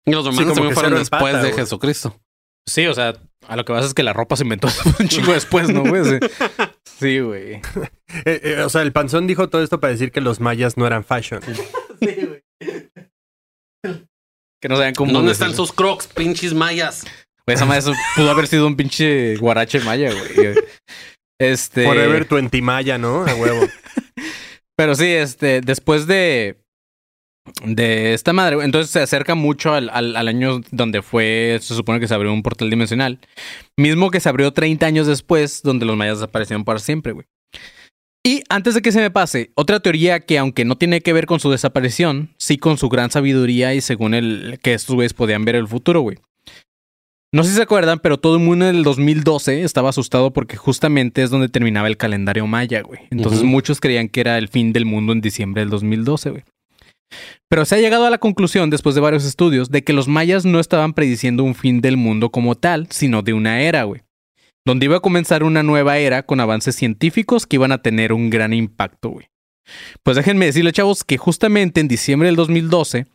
Speaker 5: Y los romanos
Speaker 4: como
Speaker 5: también fueron después
Speaker 4: empata,
Speaker 5: de
Speaker 4: güey.
Speaker 5: Jesucristo.
Speaker 1: Sí, o sea, a lo que pasa es que la ropa se inventó un chingo después, ¿no, güey? Sí. Sí, güey.
Speaker 4: Eh, eh, o sea, el panzón dijo todo esto para decir que los mayas no eran fashion.
Speaker 1: Que no saben cómo.
Speaker 5: ¿Dónde están sus crocs, pinches mayas?
Speaker 1: Güey, Esa madre eso pudo haber sido un pinche guarache maya, güey. Este.
Speaker 4: Forever tu antimaya, ¿no? A huevo.
Speaker 1: Pero sí, este, después de. De esta madre, entonces se acerca mucho al, al- al año donde fue, se supone que se abrió un portal dimensional. Mismo que se abrió 30 años después, donde los mayas desaparecieron para siempre, güey. Y antes de que se me pase, otra teoría que aunque no tiene que ver con su desaparición, sí con su gran sabiduría y según el que estos güeyes podían ver el futuro, güey. No sé si se acuerdan, pero todo el mundo en el 2012 estaba asustado porque justamente es donde terminaba el calendario maya, güey. Entonces muchos creían que era el fin del mundo en diciembre del 2012, güey. Pero se ha llegado a la conclusión, después de varios estudios, de que los mayas no estaban prediciendo un fin del mundo como tal, sino de una era, güey. Donde iba a comenzar una nueva era con avances científicos que iban a tener un gran impacto, güey. Pues déjenme decirle, chavos, que justamente en diciembre del 2012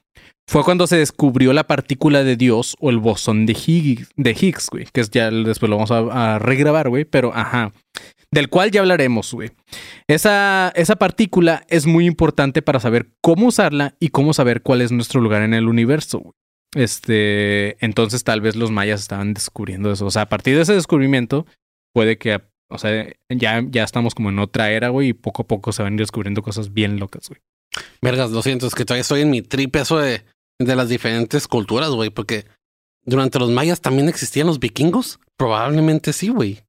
Speaker 1: fue cuando se descubrió la partícula de Dios o el bosón de Higgs, güey, que es ya después lo vamos a regrabar, güey, pero ajá, del cual ya hablaremos, güey. Esa, esa partícula es muy importante para saber cómo usarla y cómo saber cuál es nuestro lugar en el universo, güey. Este, entonces tal vez los mayas estaban descubriendo eso. O sea, a partir de ese descubrimiento, puede que, o sea, ya, ya estamos como en otra era, güey, y poco a poco se van descubriendo cosas bien locas, güey.
Speaker 5: Vergas, lo siento, es que todavía estoy en mi trip eso de, de las diferentes culturas, güey, porque durante los mayas también existían los vikingos. Probablemente sí, güey.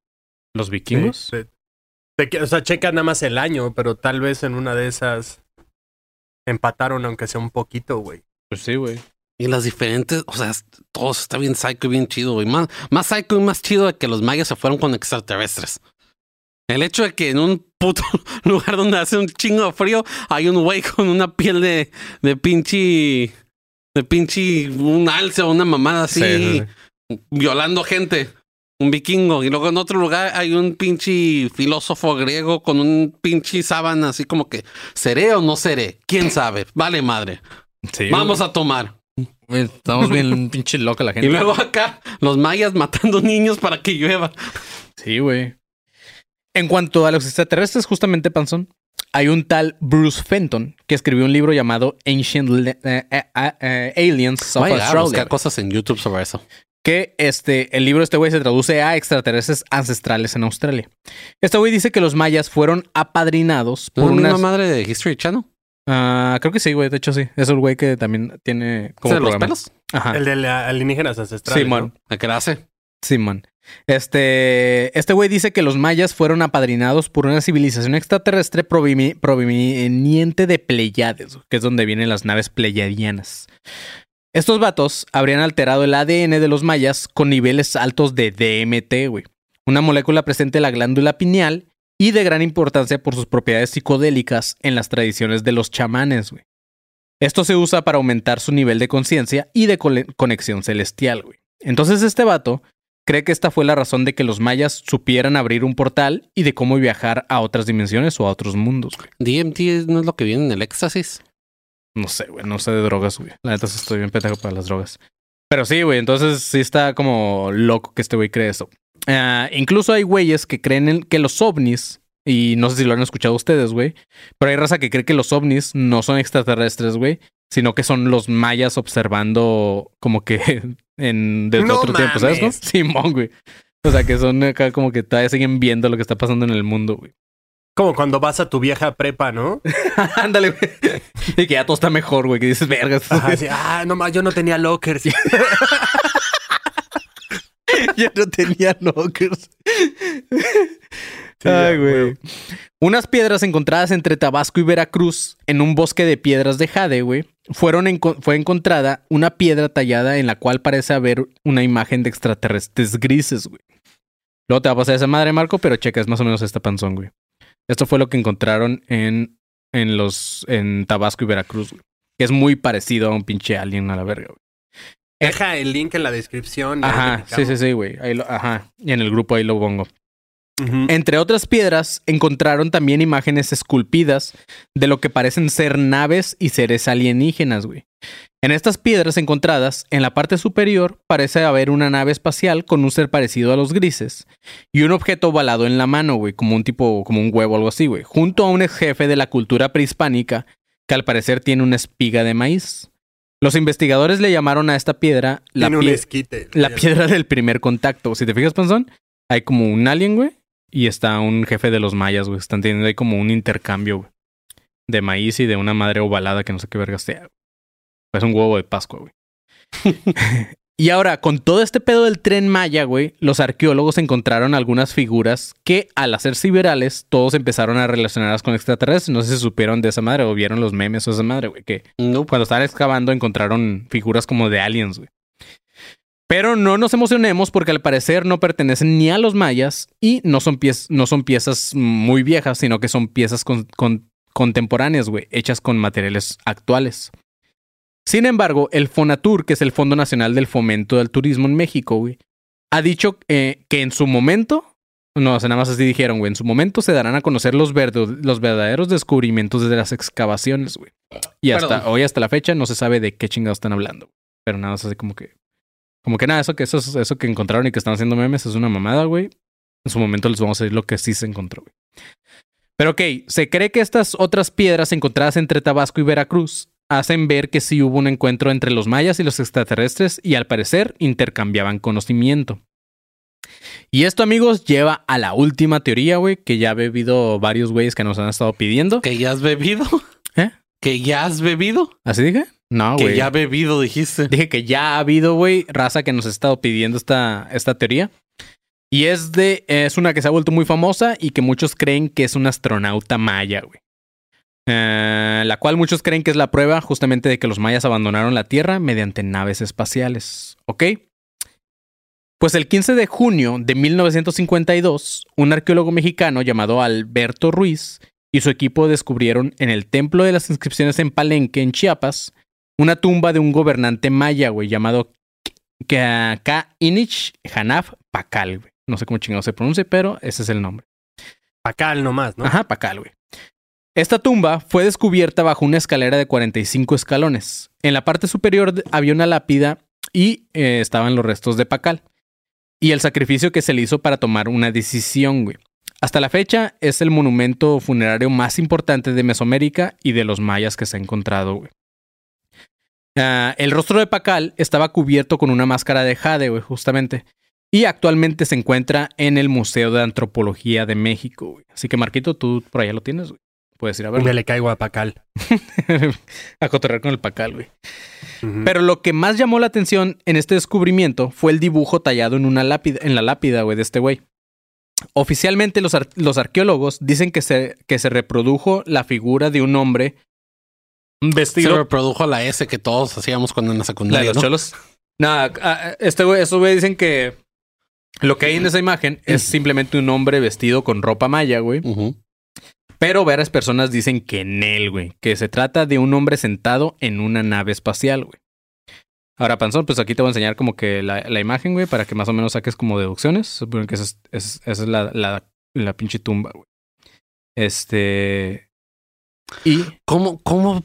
Speaker 1: ¿Los vikingos?
Speaker 4: Sí, sí. O sea, checa nada más el año, pero tal vez en una de esas empataron, aunque sea un poquito, güey.
Speaker 1: Pues sí, güey.
Speaker 5: Y las diferentes, o sea, todo está bien psycho y bien chido, güey. Más, más psycho y más chido de que los mayas se fueron con extraterrestres. El hecho de que en un puto lugar donde hace un chingo de frío hay un güey con una piel de, de pinche. de pinche. un alce o una mamada así,
Speaker 1: Sí, sí, sí.
Speaker 5: violando gente. Un vikingo. Y luego en otro lugar hay un pinche filósofo griego con un pinche sábana así como que, ¿seré o no seré? ¿Quién sabe? Vale madre.
Speaker 1: Sí,
Speaker 5: Vamos a tomar.
Speaker 1: Estamos bien pinche loca la gente.
Speaker 5: Y luego acá, los mayas matando niños para que llueva.
Speaker 1: Sí, güey. En cuanto a los extraterrestres, justamente, Panzón, hay un tal Bruce Fenton que escribió un libro llamado Ancient Le- eh, eh, eh, Aliens of Australia.
Speaker 5: buscar cosas en YouTube sobre eso.
Speaker 1: Que este, el libro de este güey se traduce a extraterrestres ancestrales en Australia. Este güey dice que los mayas fueron apadrinados
Speaker 5: ¿Por
Speaker 1: por
Speaker 5: una
Speaker 1: unas...
Speaker 5: madre de History Channel?
Speaker 1: Ah, creo que sí, güey. De hecho, sí. Es el güey que también tiene como
Speaker 5: ¿Ese de los pelos?
Speaker 1: Ajá.
Speaker 4: El de la- alienígenas ancestrales.
Speaker 1: Simón.
Speaker 4: ¿no?
Speaker 5: ¿A qué la hace?
Speaker 1: Simón. Este, este güey dice que los mayas fueron apadrinados por una civilización extraterrestre proveniente de Pleiades, que es donde vienen las naves pleiadianas. Estos vatos habrían alterado el ADN de los mayas con niveles altos de DMT, güey. Una molécula presente en la glándula pineal y de gran importancia por sus propiedades psicodélicas en las tradiciones de los chamanes, güey. Esto se usa para aumentar su nivel de conciencia y de conexión celestial, güey. Entonces este vato cree que esta fue la razón de que los mayas supieran abrir un portal y de cómo viajar a otras dimensiones o a otros mundos, güey.
Speaker 5: DMT no es lo que viene en el éxtasis.
Speaker 1: No sé, güey, no sé de drogas, güey. La neta estoy bien pendejo para las drogas. Pero sí, güey, entonces sí está como loco que este güey cree eso. Ah, incluso hay güeyes que creen en- que los ovnis, y no sé si lo han escuchado ustedes, güey, pero hay raza que cree que los ovnis no son extraterrestres, güey, sino que son los mayas observando como que en desde
Speaker 4: No
Speaker 1: otro tiempo, ¿sabes? no? Simón, güey. O sea, que son acá como que todavía siguen viendo lo que está pasando en el mundo, güey.
Speaker 4: Como cuando vas a tu vieja prepa, ¿no?
Speaker 1: Ándale, güey. Y que ya todo está mejor, güey, que dices, vergas.
Speaker 4: Sí, ah, no más, yo no tenía lockers.
Speaker 1: ya no tenía lockers.
Speaker 4: Sí,
Speaker 1: Ay, güey. Unas piedras encontradas entre Tabasco y Veracruz en un bosque de piedras de jade, güey. Fueron enco- fue encontrada una piedra tallada en la cual parece haber una imagen de extraterrestres grises, güey. Luego te va a pasar esa madre, Marco, pero checa, es más o menos esta panzón, güey. Esto fue lo que encontraron en, en los en Tabasco y Veracruz, güey. Que es muy parecido a un pinche alien a la verga, güey.
Speaker 4: Deja el link en la descripción.
Speaker 1: Ajá, sí, sí, sí, güey. Ahí lo- Ajá. Y en el grupo ahí lo pongo. Entre otras piedras, encontraron también imágenes esculpidas de lo que parecen ser naves y seres alienígenas, güey. En estas piedras encontradas, en la parte superior parece haber una nave espacial con un ser parecido a los grises y un objeto ovalado en la mano, güey, como un tipo, como un huevo o algo así, güey, junto a un ex jefe de la cultura prehispánica que al parecer tiene una espiga de maíz. Los investigadores le llamaron a esta piedra la,
Speaker 4: Tiene un
Speaker 1: pie-
Speaker 4: esquite.
Speaker 1: la piedra del primer contacto. Si te fijas, Panzón, hay como un alien, güey, y está un jefe de los mayas, güey. Están teniendo ahí como un intercambio, güey, de maíz y de una madre ovalada que no sé qué verga sea. Es un huevo de Pascua, güey. y ahora, con todo este pedo del tren maya, güey, los arqueólogos encontraron algunas figuras que, al hacerse virales, todos empezaron a relacionarlas con extraterrestres. No sé si supieron de esa madre o vieron los memes o esa madre, güey, que
Speaker 5: No,
Speaker 1: cuando estaban excavando encontraron figuras como de aliens, güey. Pero no nos emocionemos porque al parecer no pertenecen ni a los mayas y no son, no son piezas muy viejas, sino que son piezas con- con- contemporáneas, güey, hechas con materiales actuales. Sin embargo, el Fonatur, que es el Fondo Nacional del Fomento del Turismo en México, güey, ha dicho eh, que en su momento, no, o sea, nada más así dijeron, güey, en su momento se darán a conocer los, verdo- los verdaderos descubrimientos de las excavaciones, güey. Y hasta
Speaker 5: Perdón.
Speaker 1: hoy, hasta la fecha, no se sabe de qué chingados están hablando. Pero nada más así como que. Como que nada, eso que, eso, eso que encontraron y que están haciendo memes es una mamada, güey. En su momento les vamos a decir lo que sí se encontró, güey. Pero ok, se cree que estas otras piedras encontradas entre Tabasco y Veracruz hacen ver que sí hubo un encuentro entre los mayas y los extraterrestres y al parecer intercambiaban conocimiento. Y esto, amigos, lleva a la última teoría, güey, que ya ha bebido varios güeyes que nos han estado pidiendo.
Speaker 5: ¿Que ya has bebido?
Speaker 1: ¿Eh?
Speaker 5: ¿Que ya has bebido?
Speaker 1: ¿Así dije? No,
Speaker 5: que
Speaker 1: güey.
Speaker 5: ya ha bebido, dijiste.
Speaker 1: Dije que ya ha habido, güey, raza que nos ha estado pidiendo esta, esta teoría. Y es de. Es una que se ha vuelto muy famosa y que muchos creen que es un astronauta maya, güey. Eh, la cual muchos creen que es la prueba justamente de que los mayas abandonaron la Tierra mediante naves espaciales. ¿Ok? Pues el 15 de junio de 1952, un arqueólogo mexicano llamado Alberto Ruiz y su equipo descubrieron en el Templo de las Inscripciones en Palenque, en Chiapas, una tumba de un gobernante maya, güey, llamado K- Ka-Inich Hanaf Pakal, güey. No sé cómo chingado se pronuncia, pero ese es el nombre.
Speaker 4: Pacal nomás, ¿no?
Speaker 1: Ajá, Pakal, güey. Esta tumba fue descubierta bajo una escalera de 45 escalones. En la parte superior había una lápida y eh, estaban los restos de Pakal. Y el sacrificio que se le hizo para tomar una decisión, güey. Hasta la fecha es el monumento funerario más importante de Mesoamérica y de los mayas que se ha encontrado, güey. Ah, el rostro de Pakal estaba cubierto con una máscara de jade, güey, justamente. Y actualmente se encuentra en el Museo de Antropología de México, güey. Así que, Marquito, tú por allá lo tienes, güey. Puedes ir a verlo.
Speaker 4: le caigo a Pacal.
Speaker 1: a cotorrear con el Pakal, güey. Pero lo que más llamó la atención en este descubrimiento fue el dibujo tallado en una lápida, en la lápida, güey, de este güey. Oficialmente los, ar- los arqueólogos dicen que se, que se reprodujo la figura de un hombre
Speaker 5: Se
Speaker 1: vestido
Speaker 5: reprodujo la S que todos hacíamos cuando en la
Speaker 1: la de
Speaker 5: secundaria.
Speaker 1: los
Speaker 5: ¿no?
Speaker 1: cholos. Nada, este güey, estos güey dicen que lo que hay en esa imagen es simplemente un hombre vestido con ropa maya, güey.
Speaker 5: Ujú.
Speaker 1: Pero varias personas dicen que en él, güey. Que se trata de un hombre sentado en una nave espacial, güey. Ahora, Panzón, pues aquí te voy a enseñar como que la, la imagen, güey, para que más o menos saques como deducciones. Supongo que esa es, es- esa es la, la, la pinche tumba, güey. Este. Y.
Speaker 5: ¿Cómo, cómo?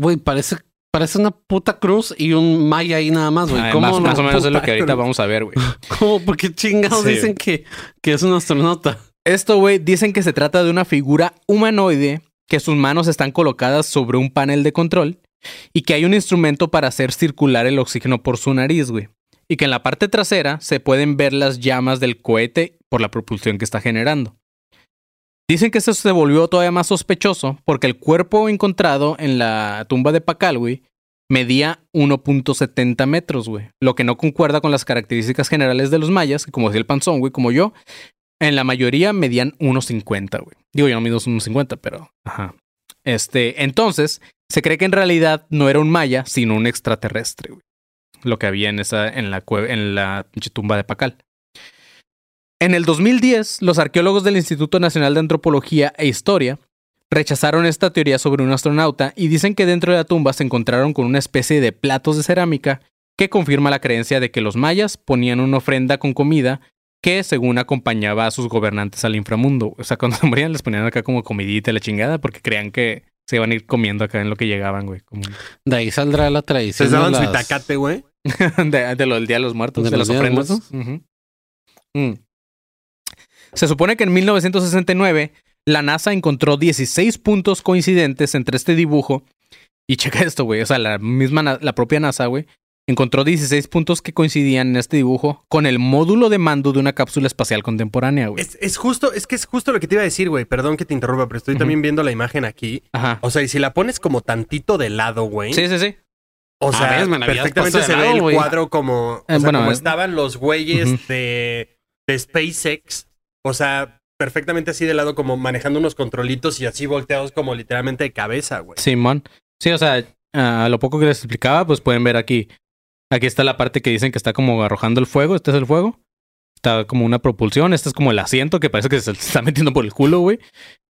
Speaker 5: Güey, parece, parece una puta cruz y un maya ahí nada más, güey.
Speaker 1: ah,
Speaker 5: ¿Cómo
Speaker 1: más, más o menos es lo que ahorita
Speaker 4: cruz?
Speaker 1: vamos a ver, güey.
Speaker 5: ¿Cómo? ¿Por qué chingados
Speaker 1: Sí,
Speaker 5: dicen que, que es un astronauta?
Speaker 1: Esto, güey, dicen que se trata de una figura humanoide que sus manos están colocadas sobre un panel de control y que hay un instrumento para hacer circular el oxígeno por su nariz, güey. Y que en la parte trasera se pueden ver las llamas del cohete por la propulsión que está generando. Dicen que esto se volvió todavía más sospechoso porque el cuerpo encontrado en la tumba de Pacal, güey, medía 1.70 metros, güey. Lo que no concuerda con las características generales de los mayas, que como decía el panzón, güey, como yo, en la mayoría medían 1.50, güey. Digo, yo no mido 1.50, pero... Ajá. Este, entonces, se cree que en realidad no era un maya, sino un extraterrestre, güey. Lo que había en esa, en la cue- en la pinche tumba de Pacal. En el 2010, los arqueólogos del Instituto Nacional de Antropología e Historia rechazaron esta teoría sobre un astronauta y dicen que dentro de la tumba se encontraron con una especie de platos de cerámica que confirma la creencia de que los mayas ponían una ofrenda con comida que según acompañaba a sus gobernantes al inframundo. O sea, cuando se morían les ponían acá como comidita y la chingada porque creían que se iban a ir comiendo acá en lo que llegaban, güey. Como
Speaker 5: De ahí saldrá la tradición.
Speaker 4: Se daban
Speaker 5: de
Speaker 4: su itacate, güey.
Speaker 1: de, de lo del Día de los Muertos,
Speaker 5: ¿De
Speaker 1: de,
Speaker 5: los
Speaker 1: las ofrendas. Mm. Se supone que en 1969 la NASA encontró 16 puntos coincidentes entre este dibujo y checa esto, güey. O sea, la misma, la propia NASA, güey, encontró 16 puntos que coincidían en este dibujo con el módulo de mando de una cápsula espacial contemporánea, güey.
Speaker 4: Es, es justo, es que es justo lo que te iba a decir, güey. Perdón que te interrumpa, pero estoy también viendo la imagen aquí.
Speaker 1: Ajá.
Speaker 4: O sea, y si la pones como tantito de lado, güey.
Speaker 1: Sí, sí, sí.
Speaker 4: O
Speaker 5: Ah,
Speaker 4: sea, perfectamente se ve el cuadro como, o
Speaker 1: Eh,
Speaker 4: sea,
Speaker 1: bueno,
Speaker 4: como
Speaker 1: eh.
Speaker 4: estaban los güeyes de, de SpaceX. O sea, perfectamente así de lado, como manejando unos controlitos y así volteados como literalmente de cabeza, güey.
Speaker 1: Simón. Sí, o sea, a lo poco que les explicaba, pues pueden ver aquí Aquí está la parte que dicen que está como arrojando el fuego. Este es el fuego. Está como una propulsión. Este es como el asiento que parece que se está metiendo por el culo, güey.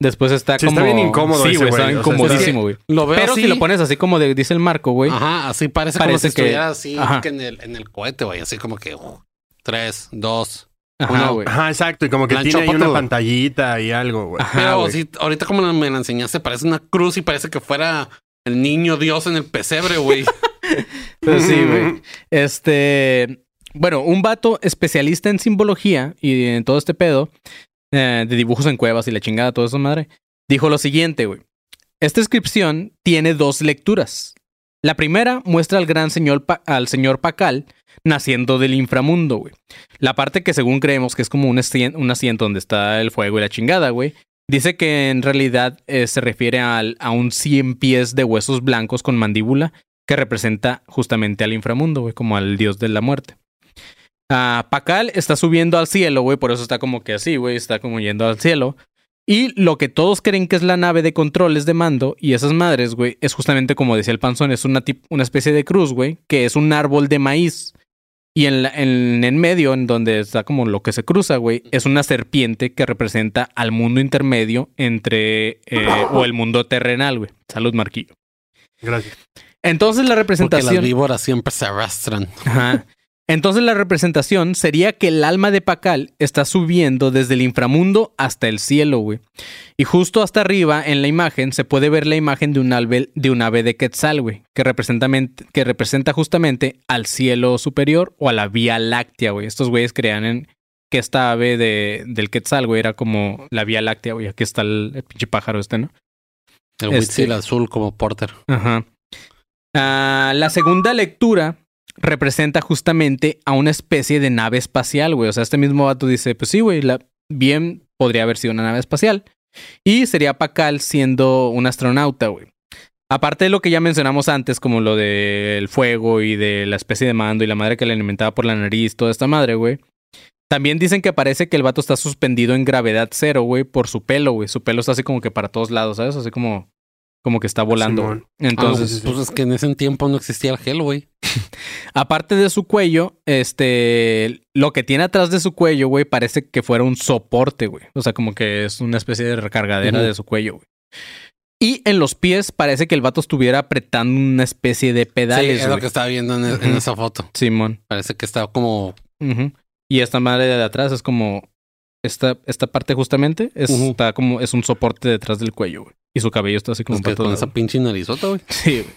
Speaker 1: Después está
Speaker 4: Sí,
Speaker 1: como.
Speaker 4: está bien incómodo
Speaker 1: Sí,
Speaker 4: ese
Speaker 1: güey, está
Speaker 4: o sea,
Speaker 1: incomodísimo, güey.
Speaker 5: Lo veo
Speaker 1: Pero
Speaker 5: así.
Speaker 1: si lo pones así como de- dice el marco, güey.
Speaker 5: Ajá, así parece, como
Speaker 1: Parece
Speaker 5: si
Speaker 1: que-
Speaker 5: estuviera así que en, el, en el cohete, güey. Así como que uh, tres, dos.
Speaker 1: Ajá,
Speaker 5: uno.
Speaker 1: güey.
Speaker 4: Ajá, exacto. Y como que
Speaker 5: La
Speaker 4: tiene ahí una
Speaker 5: todo.
Speaker 4: pantallita y algo, güey.
Speaker 5: Pero
Speaker 1: güey.
Speaker 5: sí, ahorita como me la enseñaste, parece una cruz y parece que fuera el niño Dios en el pesebre, güey.
Speaker 1: Pues sí, güey. Este. Bueno, un vato especialista en simbología y en todo este pedo, eh, de dibujos en cuevas y la chingada, todo eso, madre, dijo lo siguiente, güey. Esta inscripción tiene dos lecturas. La primera muestra al gran señor, Pa- al señor Pacal naciendo del inframundo, güey. La parte que según creemos que es como un, un asiento donde está el fuego y la chingada, güey. Dice que en realidad eh, se refiere al- a un 100 pies de huesos blancos con mandíbula que representa justamente al inframundo, güey, como al dios de la muerte. Ah, Pacal está subiendo al cielo, güey, por eso está como que así, güey, está como yendo al cielo. Y lo que todos creen que es la nave de controles de mando y esas madres, güey, es justamente como decía el panzón, es una, tip- una especie de cruz, güey, que es un árbol de maíz. Y en, en, en medio, en donde está como lo que se cruza, güey, es una serpiente que representa al mundo intermedio entre, eh, o el mundo terrenal, güey. Salud, Marquillo.
Speaker 4: Gracias.
Speaker 1: Entonces la
Speaker 5: Porque
Speaker 1: representación...
Speaker 5: las víboras siempre se arrastran.
Speaker 1: Ajá. Entonces la representación sería que el alma de Pacal está subiendo desde el inframundo hasta el cielo, güey. Y justo hasta arriba en la imagen se puede ver la imagen de un ave de, un ave de Quetzal, güey, que representa, que representa justamente al cielo superior o a la Vía Láctea, güey. Estos güeyes creían en que esta ave de, del Quetzal, güey, era como la Vía Láctea, güey. Aquí está el, el pinche pájaro este, ¿no?
Speaker 5: El
Speaker 1: Este-
Speaker 5: Huitzil azul como Porter.
Speaker 1: Ajá. Ah, la segunda lectura representa justamente a una especie de nave espacial, güey. O sea, este mismo vato dice, pues sí, güey, bien podría haber sido una nave espacial. Y sería Pacal siendo un astronauta, güey. Aparte de lo que ya mencionamos antes, como lo del fuego y de la especie de mando y la madre que le alimentaba por la nariz, toda esta madre, güey. También dicen que parece que el vato está suspendido en gravedad cero, güey, por su pelo, güey. Su pelo está así como que para todos lados, ¿sabes? Así como, como que está volando.
Speaker 4: Simón.
Speaker 1: güey. Entonces,
Speaker 5: Ah, pues es que en ese tiempo no existía el gel, güey.
Speaker 1: Aparte de su cuello, este, lo que tiene atrás de su cuello, güey, parece que fuera un soporte, güey. O sea, como que es una especie de recargadera de su cuello, güey. Y en los pies parece que el vato estuviera apretando una especie de
Speaker 5: Sí,
Speaker 1: pedales,
Speaker 5: es lo que estaba viendo en, en
Speaker 1: Ujú.
Speaker 5: esa foto.
Speaker 1: Simón.
Speaker 5: Parece que estaba como...
Speaker 1: Y esta madre de atrás es como esta, esta parte justamente es, está como es un soporte detrás del cuello, güey. Y su cabello está así como
Speaker 5: pues, que con esa pinche narizota, güey.
Speaker 1: Sí, güey.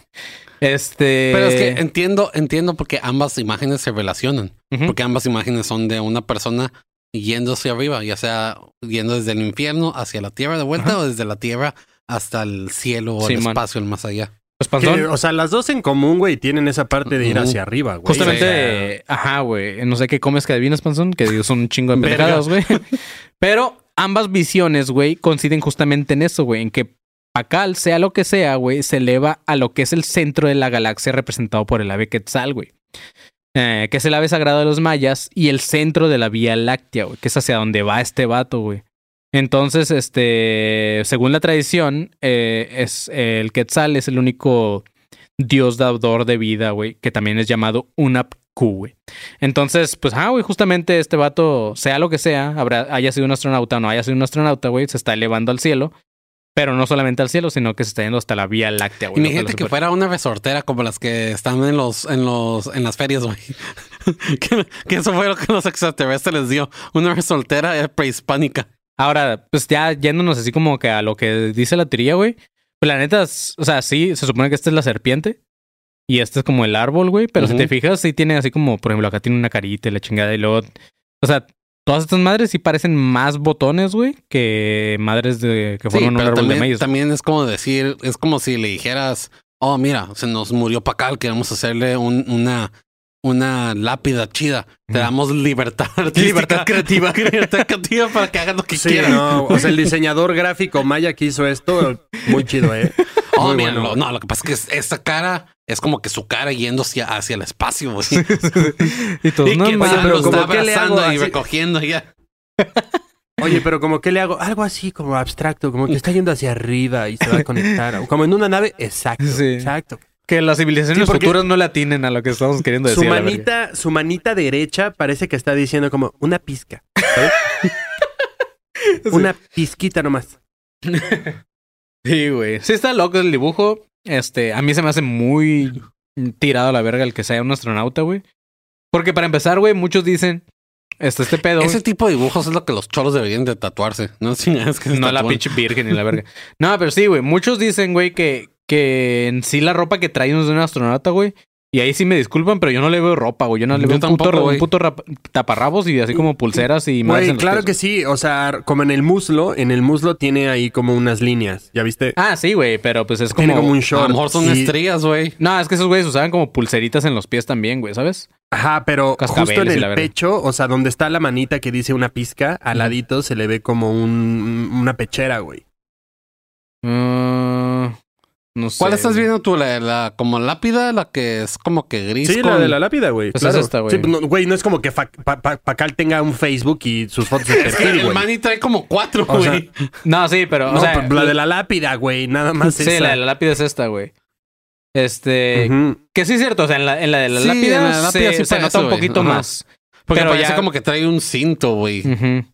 Speaker 1: Este.
Speaker 5: Pero es que entiendo, entiendo porque ambas imágenes se relacionan. Porque ambas imágenes son de una persona yendo hacia arriba, ya sea yendo desde el infierno hacia la tierra de vuelta o desde la tierra hasta el cielo o
Speaker 1: Sí,
Speaker 5: el
Speaker 1: man.
Speaker 5: espacio, el más allá.
Speaker 1: Pues,
Speaker 4: Que, o sea, las dos en común, güey, tienen esa parte de ir hacia arriba, güey.
Speaker 1: Justamente, ajá, güey. No sé qué comes que adivinas, Panzón, que son un chingo de pendejadas, güey. Pero ambas visiones, güey, coinciden justamente en eso, güey. En que Pacal, sea lo que sea, güey, se eleva a lo que es el centro de la galaxia representado por el ave Quetzal, güey. Eh, que es el ave sagrado de los mayas y el centro de la Vía Láctea, güey, que es hacia donde va este vato, güey. Entonces, este, según la tradición, eh, es el Quetzal es el único dios dador de vida, güey, que también es llamado Unapku, güey. Entonces, pues, ah, güey, justamente este vato, sea lo que sea, habrá, haya sido un astronauta o no haya sido un astronauta, güey, se está elevando al cielo. Pero no solamente al cielo, sino que se está yendo hasta la Vía Láctea, güey.
Speaker 5: Imagínate que fuera una resortera como las que están en los, en los, en las ferias, güey. que, que eso fue lo que los extraterrestres les dio. Una resortera eh, prehispánica.
Speaker 1: Ahora, pues ya yéndonos así como que a lo que dice la teoría, güey. La neta, es- o sea, sí, se supone que esta es la serpiente. Y este es como el árbol, güey. Pero si te fijas, sí tiene así como, por ejemplo, acá tiene una carita y la chingada. Y luego, o sea, todas estas madres sí parecen más botones, güey, que madres de que
Speaker 5: Sí,
Speaker 1: forman un
Speaker 5: pero
Speaker 1: árbol de maíz.
Speaker 5: también es como decir, es como si le dijeras, oh, mira, se nos murió Pacal, queremos hacerle un- una, una lápida chida. Te damos libertad artística.
Speaker 1: Libertad creativa.
Speaker 5: libertad creativa para que hagan lo que
Speaker 4: Sí,
Speaker 5: quieran.
Speaker 4: no, o sea, el diseñador gráfico maya que hizo esto, muy chido, ¿eh?
Speaker 5: Oh,
Speaker 4: bueno.
Speaker 5: no, lo que pasa es que es- esa cara es como que su cara yendo hacia, hacia el espacio, güey.
Speaker 1: y todos,
Speaker 5: y
Speaker 1: no
Speaker 5: que
Speaker 4: pero
Speaker 5: lo
Speaker 4: ¿cómo
Speaker 5: está
Speaker 4: qué le hago?
Speaker 5: abrazando y
Speaker 4: Así-
Speaker 5: recogiendo ya.
Speaker 4: Oye, pero como que le hago algo así como abstracto, como que está yendo hacia arriba y se va a conectar. o Como en una nave, exacto,
Speaker 1: Sí.
Speaker 4: exacto.
Speaker 1: Que las civilizaciones futuras no le atinen a lo que estamos queriendo
Speaker 4: Su
Speaker 1: decir. la verga.
Speaker 4: manita, su manita derecha parece que está diciendo como una pizca. ¿sabes? Una pizquita nomás.
Speaker 1: Sí, güey. Sí está loco el dibujo. Este, a mí se me hace muy tirado a la verga el que sea un astronauta, güey. Porque para empezar, güey, muchos dicen, este, este pedo,
Speaker 5: Ese tipo de dibujos es lo que los cholos deberían de tatuarse. No Sí, es que se
Speaker 1: no la pinche virgen ni la verga. No, pero sí, güey, muchos dicen, güey, que, que en sí la ropa que trae no es de un astronauta, güey. Y ahí sí me disculpan, pero yo no le veo ropa, güey. Yo no le
Speaker 5: Yo
Speaker 1: veo un puto,
Speaker 5: tampoco, güey.
Speaker 1: un puto rap- taparrabos y así como pulseras y más.
Speaker 4: Güey, claro que sí. O sea, como en el muslo, en el muslo tiene ahí como unas líneas. ¿Ya viste?
Speaker 1: Ah, sí, güey, pero pues es
Speaker 4: tiene
Speaker 1: como...
Speaker 4: como un
Speaker 5: A
Speaker 4: short.
Speaker 5: lo mejor son
Speaker 4: y-
Speaker 5: estrellas, güey.
Speaker 1: No, es que esos güeyes usaban como pulseritas en los pies también, güey, ¿sabes?
Speaker 4: Ajá, pero
Speaker 1: Cascabeles
Speaker 4: justo en el pecho, o sea, donde está la manita que dice una pizca, al ladito se le ve como un, una pechera, güey.
Speaker 1: Mm, no sé.
Speaker 5: ¿Cuál estás viendo tú? ¿La, la como lápida? ¿La que es como que gris?
Speaker 4: Sí,
Speaker 5: con-
Speaker 4: la de la lápida, güey.
Speaker 1: Pues
Speaker 4: claro.
Speaker 1: es esta, güey.
Speaker 4: Sí, no, güey, no es como que Fa- Pa- Pa- Pacal tenga un Facebook y sus fotos de
Speaker 5: Es que
Speaker 4: perfil,
Speaker 5: el
Speaker 4: güey.
Speaker 5: Manny trae como cuatro,
Speaker 4: O sea,
Speaker 5: güey.
Speaker 1: No, sí, pero,
Speaker 4: No,
Speaker 1: o sea...
Speaker 4: pero la de la lápida, güey, nada más
Speaker 1: Sí,
Speaker 4: esa.
Speaker 1: la de la lápida es esta, güey. Este... Que sí es cierto, o sea, en la, en la de la
Speaker 5: Sí,
Speaker 1: lápida,
Speaker 5: en la lápida
Speaker 1: se,
Speaker 5: sí
Speaker 1: se nota un poquito más.
Speaker 5: Porque
Speaker 1: pero
Speaker 5: parece
Speaker 1: ya-
Speaker 5: como que trae un cinto, güey.
Speaker 1: Ujú.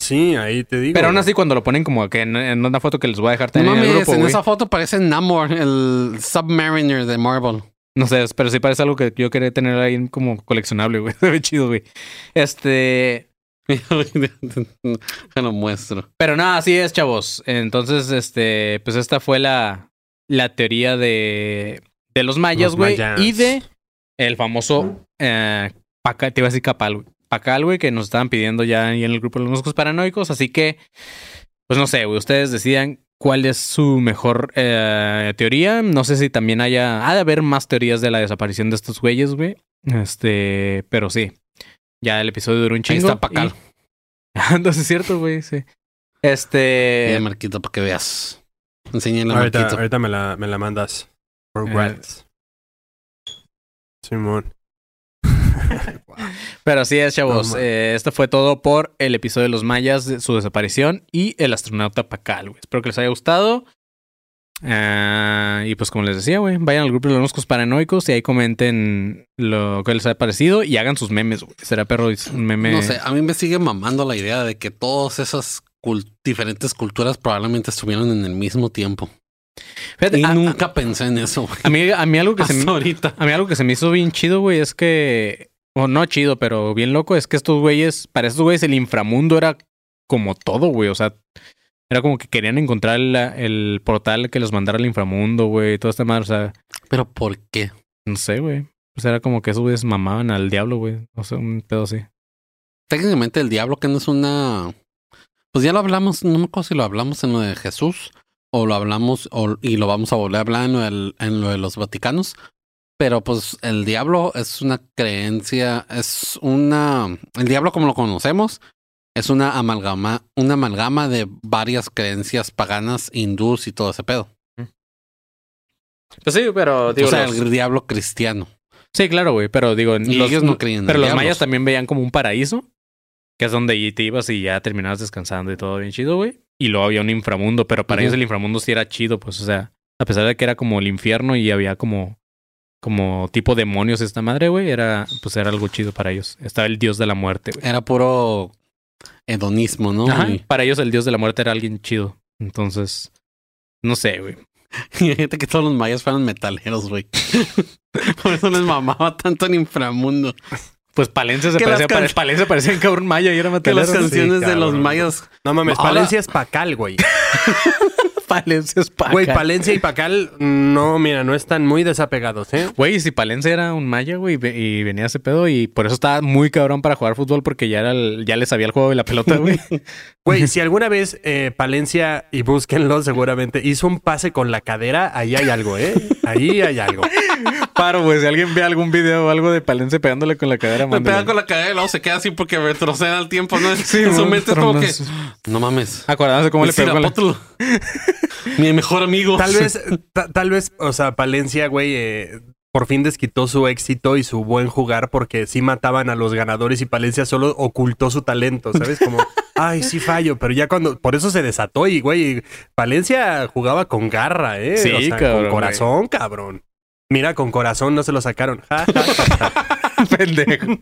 Speaker 4: Sí, ahí te digo.
Speaker 1: Pero aún así cuando lo ponen como que en, en una foto que les voy a dejar
Speaker 5: No
Speaker 1: también en el
Speaker 5: mames,
Speaker 1: grupo,
Speaker 5: en
Speaker 1: güey.
Speaker 5: esa foto parece Namor, el Submariner de Marvel.
Speaker 1: No sé, pero sí parece algo que yo quería tener ahí como coleccionable, güey. Se ve chido, güey. Este...
Speaker 5: Te lo muestro.
Speaker 1: Pero nada, así es, chavos. Entonces, este, pues esta fue la, la teoría de, de los mayas, güey. Y de el famoso eh, Pacal, te iba a decir Capal, güey. Pacal, güey, que nos estaban pidiendo ya ahí en el grupo de los moscos paranoicos. Así que, pues no sé, güey, ustedes decidan cuál es su mejor eh, teoría. No sé si también haya, ha de haber más teorías de la desaparición de estos güeyes, güey. Este, pero sí. Ya el episodio duró un
Speaker 5: Ahí
Speaker 1: chingo.
Speaker 5: está Pacal.
Speaker 1: y- Entonces es cierto, güey, sí. Este.
Speaker 5: Eh, Marquito, para que veas. Enséñale a
Speaker 4: Ahorita,
Speaker 5: Marquito.
Speaker 4: ahorita me, la, me la mandas. Congrats. Simón.
Speaker 1: Pero así es, chavos.
Speaker 4: No.
Speaker 1: Eh, esto fue todo por el episodio de los mayas, de su desaparición y el astronauta Pacal, güey. Espero que les haya gustado. Ah, y pues como les decía, güey, vayan al grupo de los moscos paranoicos y ahí comenten lo que les ha parecido y hagan sus memes, güey. Será perro un meme.
Speaker 5: No sé, a mí me sigue mamando la idea de que todas esas diferentes culturas probablemente estuvieron en el mismo tiempo.
Speaker 1: Fíjate,
Speaker 5: Y
Speaker 1: a,
Speaker 5: nunca pensé en eso, güey.
Speaker 1: a mí, a mí algo que se me,
Speaker 5: ahorita.
Speaker 1: a mí algo que se me hizo bien chido, güey, es que o no chido, pero bien loco, es que estos güeyes, para estos güeyes el inframundo era como todo, güey, o sea, era como que querían encontrar el, el portal que los mandara al inframundo, güey, toda esta madre, o sea,
Speaker 5: Pero ¿por qué?
Speaker 1: no sé, güey. Pues era como que esos güeyes mamaban al diablo, güey. O sea, un pedo así.
Speaker 5: Técnicamente el diablo que no es una... Pues ya lo hablamos, no me acuerdo si lo hablamos en lo de Jesús o lo hablamos o- y lo vamos a volver a hablar en lo, del- en lo de los Vaticanos. Pero pues el diablo es una creencia, es una... El diablo como lo conocemos es una amalgama, una amalgama de varias creencias paganas, hindús y todo ese pedo.
Speaker 1: Pues sí, pero
Speaker 5: o sea, el diablo cristiano.
Speaker 1: Sí, claro, güey. Pero digo,
Speaker 5: Y
Speaker 1: los-
Speaker 5: ellos no creían en
Speaker 1: Pero los
Speaker 5: diablos.
Speaker 1: mayas también veían como un paraíso, que es donde te ibas y ya terminabas descansando y todo bien chido, güey. Y luego había un inframundo, pero para ellos el inframundo sí era chido, pues, o sea, a pesar de que era como el infierno y había como, como tipo demonios esta madre, güey, era, pues era algo chido para ellos. Estaba el dios de la muerte, güey.
Speaker 5: Era puro hedonismo, ¿no?
Speaker 1: Ajá,
Speaker 5: Y-
Speaker 1: Para ellos el dios de la muerte era alguien chido. Entonces, no sé, güey.
Speaker 5: Y gente que todos los mayas fueran metaleros, güey. Por eso les mamaba tanto el inframundo.
Speaker 1: Pues Palencia se
Speaker 5: Que
Speaker 1: parecía,
Speaker 5: can-
Speaker 1: Palencia parecía un cabrón maya y era
Speaker 5: Que
Speaker 1: metalero.
Speaker 5: las canciones de los mayas.
Speaker 4: No mames,
Speaker 5: Ahora-
Speaker 4: Palencia es Pacal, güey.
Speaker 1: Palencia es paca.
Speaker 4: Güey, Palencia y Pacal, no, mira, no están muy desapegados, ¿eh?
Speaker 1: Güey, si Palencia era un maya, güey, y venía ese pedo y por eso estaba muy cabrón para jugar fútbol porque ya era el- ya le sabía el juego de la pelota, güey.
Speaker 4: Güey, si alguna vez eh, Palencia, y búsquenlo seguramente, hizo un pase con la cadera, ahí hay algo, ¿eh? Ahí hay algo.
Speaker 1: Paro, güey, si alguien ve algún video o algo de Palencia pegándole con la cadera,
Speaker 5: Me pega con la cadera y luego se queda así porque retrocede al tiempo, ¿no?
Speaker 1: Sí,
Speaker 5: en su mente es como que. No mames.
Speaker 1: Acordándose cómo le pegó con la...
Speaker 5: Mi mejor amigo.
Speaker 4: Tal vez, ta- tal vez, o sea, Palencia, güey, eh, por fin desquitó su éxito y su buen jugar porque sí mataban a los ganadores y Palencia solo ocultó su talento, ¿sabes? Como, Ay, sí fallo, pero ya cuando, por eso se desató y, güey, Valencia jugaba con garra, ¿eh?
Speaker 1: Sí,
Speaker 4: O sea,
Speaker 1: cabrón,
Speaker 4: Con corazón, cabrón. Mira, con corazón no se lo sacaron.
Speaker 1: Pendejo.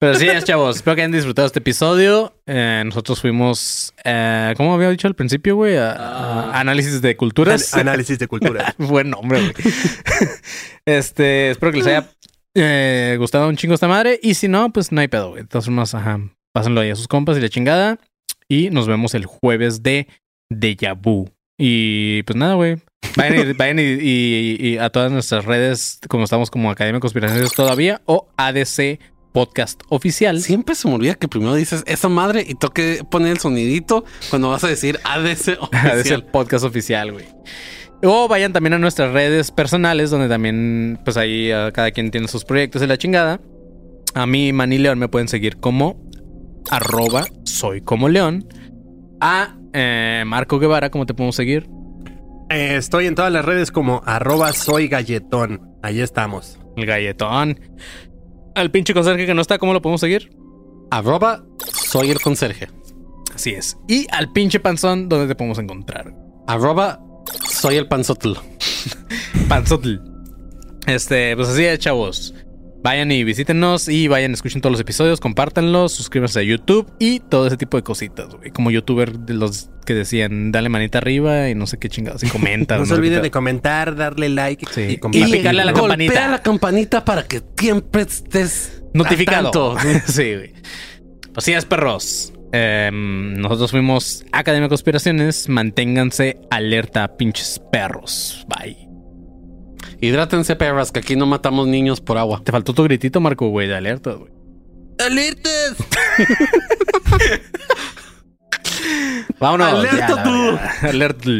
Speaker 1: Pero sí, es, chavos. Espero que hayan disfrutado este episodio. Eh, nosotros fuimos, eh, ¿cómo había dicho al principio, güey? A- a análisis de culturas.
Speaker 4: An- análisis de cultura.
Speaker 1: Buen nombre, güey. este, espero que les haya eh, gustado un chingo esta madre. Y si no, pues no hay pedo, güey. De todas formas, ajá. Pásenlo ahí a sus compas y la chingada. Y nos vemos el jueves de Deja Vu. Y pues nada, güey. Vayan, y, vayan y, y- y a todas nuestras redes, como estamos como Academia de Conspiraciones todavía, o ADC Podcast Oficial.
Speaker 5: Siempre se me olvida que primero dices esa madre y toque poner el sonidito cuando vas a decir ADC
Speaker 1: ADC
Speaker 5: oficial.
Speaker 1: Podcast Oficial, güey. O vayan también a nuestras redes personales, donde también, pues ahí ah, cada quien tiene sus proyectos de la chingada. A mí, Manny León, me pueden seguir como arroba soy como León. A eh, Marco Guevara, ¿cómo te podemos seguir?
Speaker 4: Eh, estoy en todas las redes como arroba soy galletón. Ahí estamos.
Speaker 1: El galletón. Al pinche conserje que no está, ¿cómo lo podemos seguir?
Speaker 5: Arroba soy el conserje.
Speaker 1: Así es. Y al pinche panzón, ¿dónde te podemos encontrar?
Speaker 5: Arroba soy el panzotl.
Speaker 1: Panzotl. Este, pues así es, chavos. Vayan y visítenos y vayan, escuchen todos los episodios, compártanlos, suscríbanse a YouTube y todo ese tipo de cositas, güey. Como youtuber de los que decían, dale manita arriba y no sé qué chingados, y comenta.
Speaker 4: No se olviden de comentar, darle like
Speaker 1: Sí.
Speaker 4: y
Speaker 1: Y picarle a la
Speaker 5: golpea
Speaker 1: campanita.
Speaker 5: la campanita para que siempre estés
Speaker 1: Notificado.
Speaker 5: tanto.
Speaker 1: sí, güey. Así es, perros. Em, nosotros fuimos Academia de Conspiraciones. Manténganse alerta, pinches perros. Bye.
Speaker 5: Hidrátense, perras, que aquí no matamos niños por agua.
Speaker 1: Te faltó tu gritito, Marco, güey, de alerta, güey.
Speaker 4: ¡Alertas!
Speaker 1: Vámonos.
Speaker 5: Alerta
Speaker 1: ya,
Speaker 5: tú.
Speaker 1: Alerta.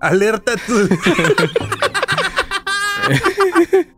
Speaker 4: ¡Alerta tú!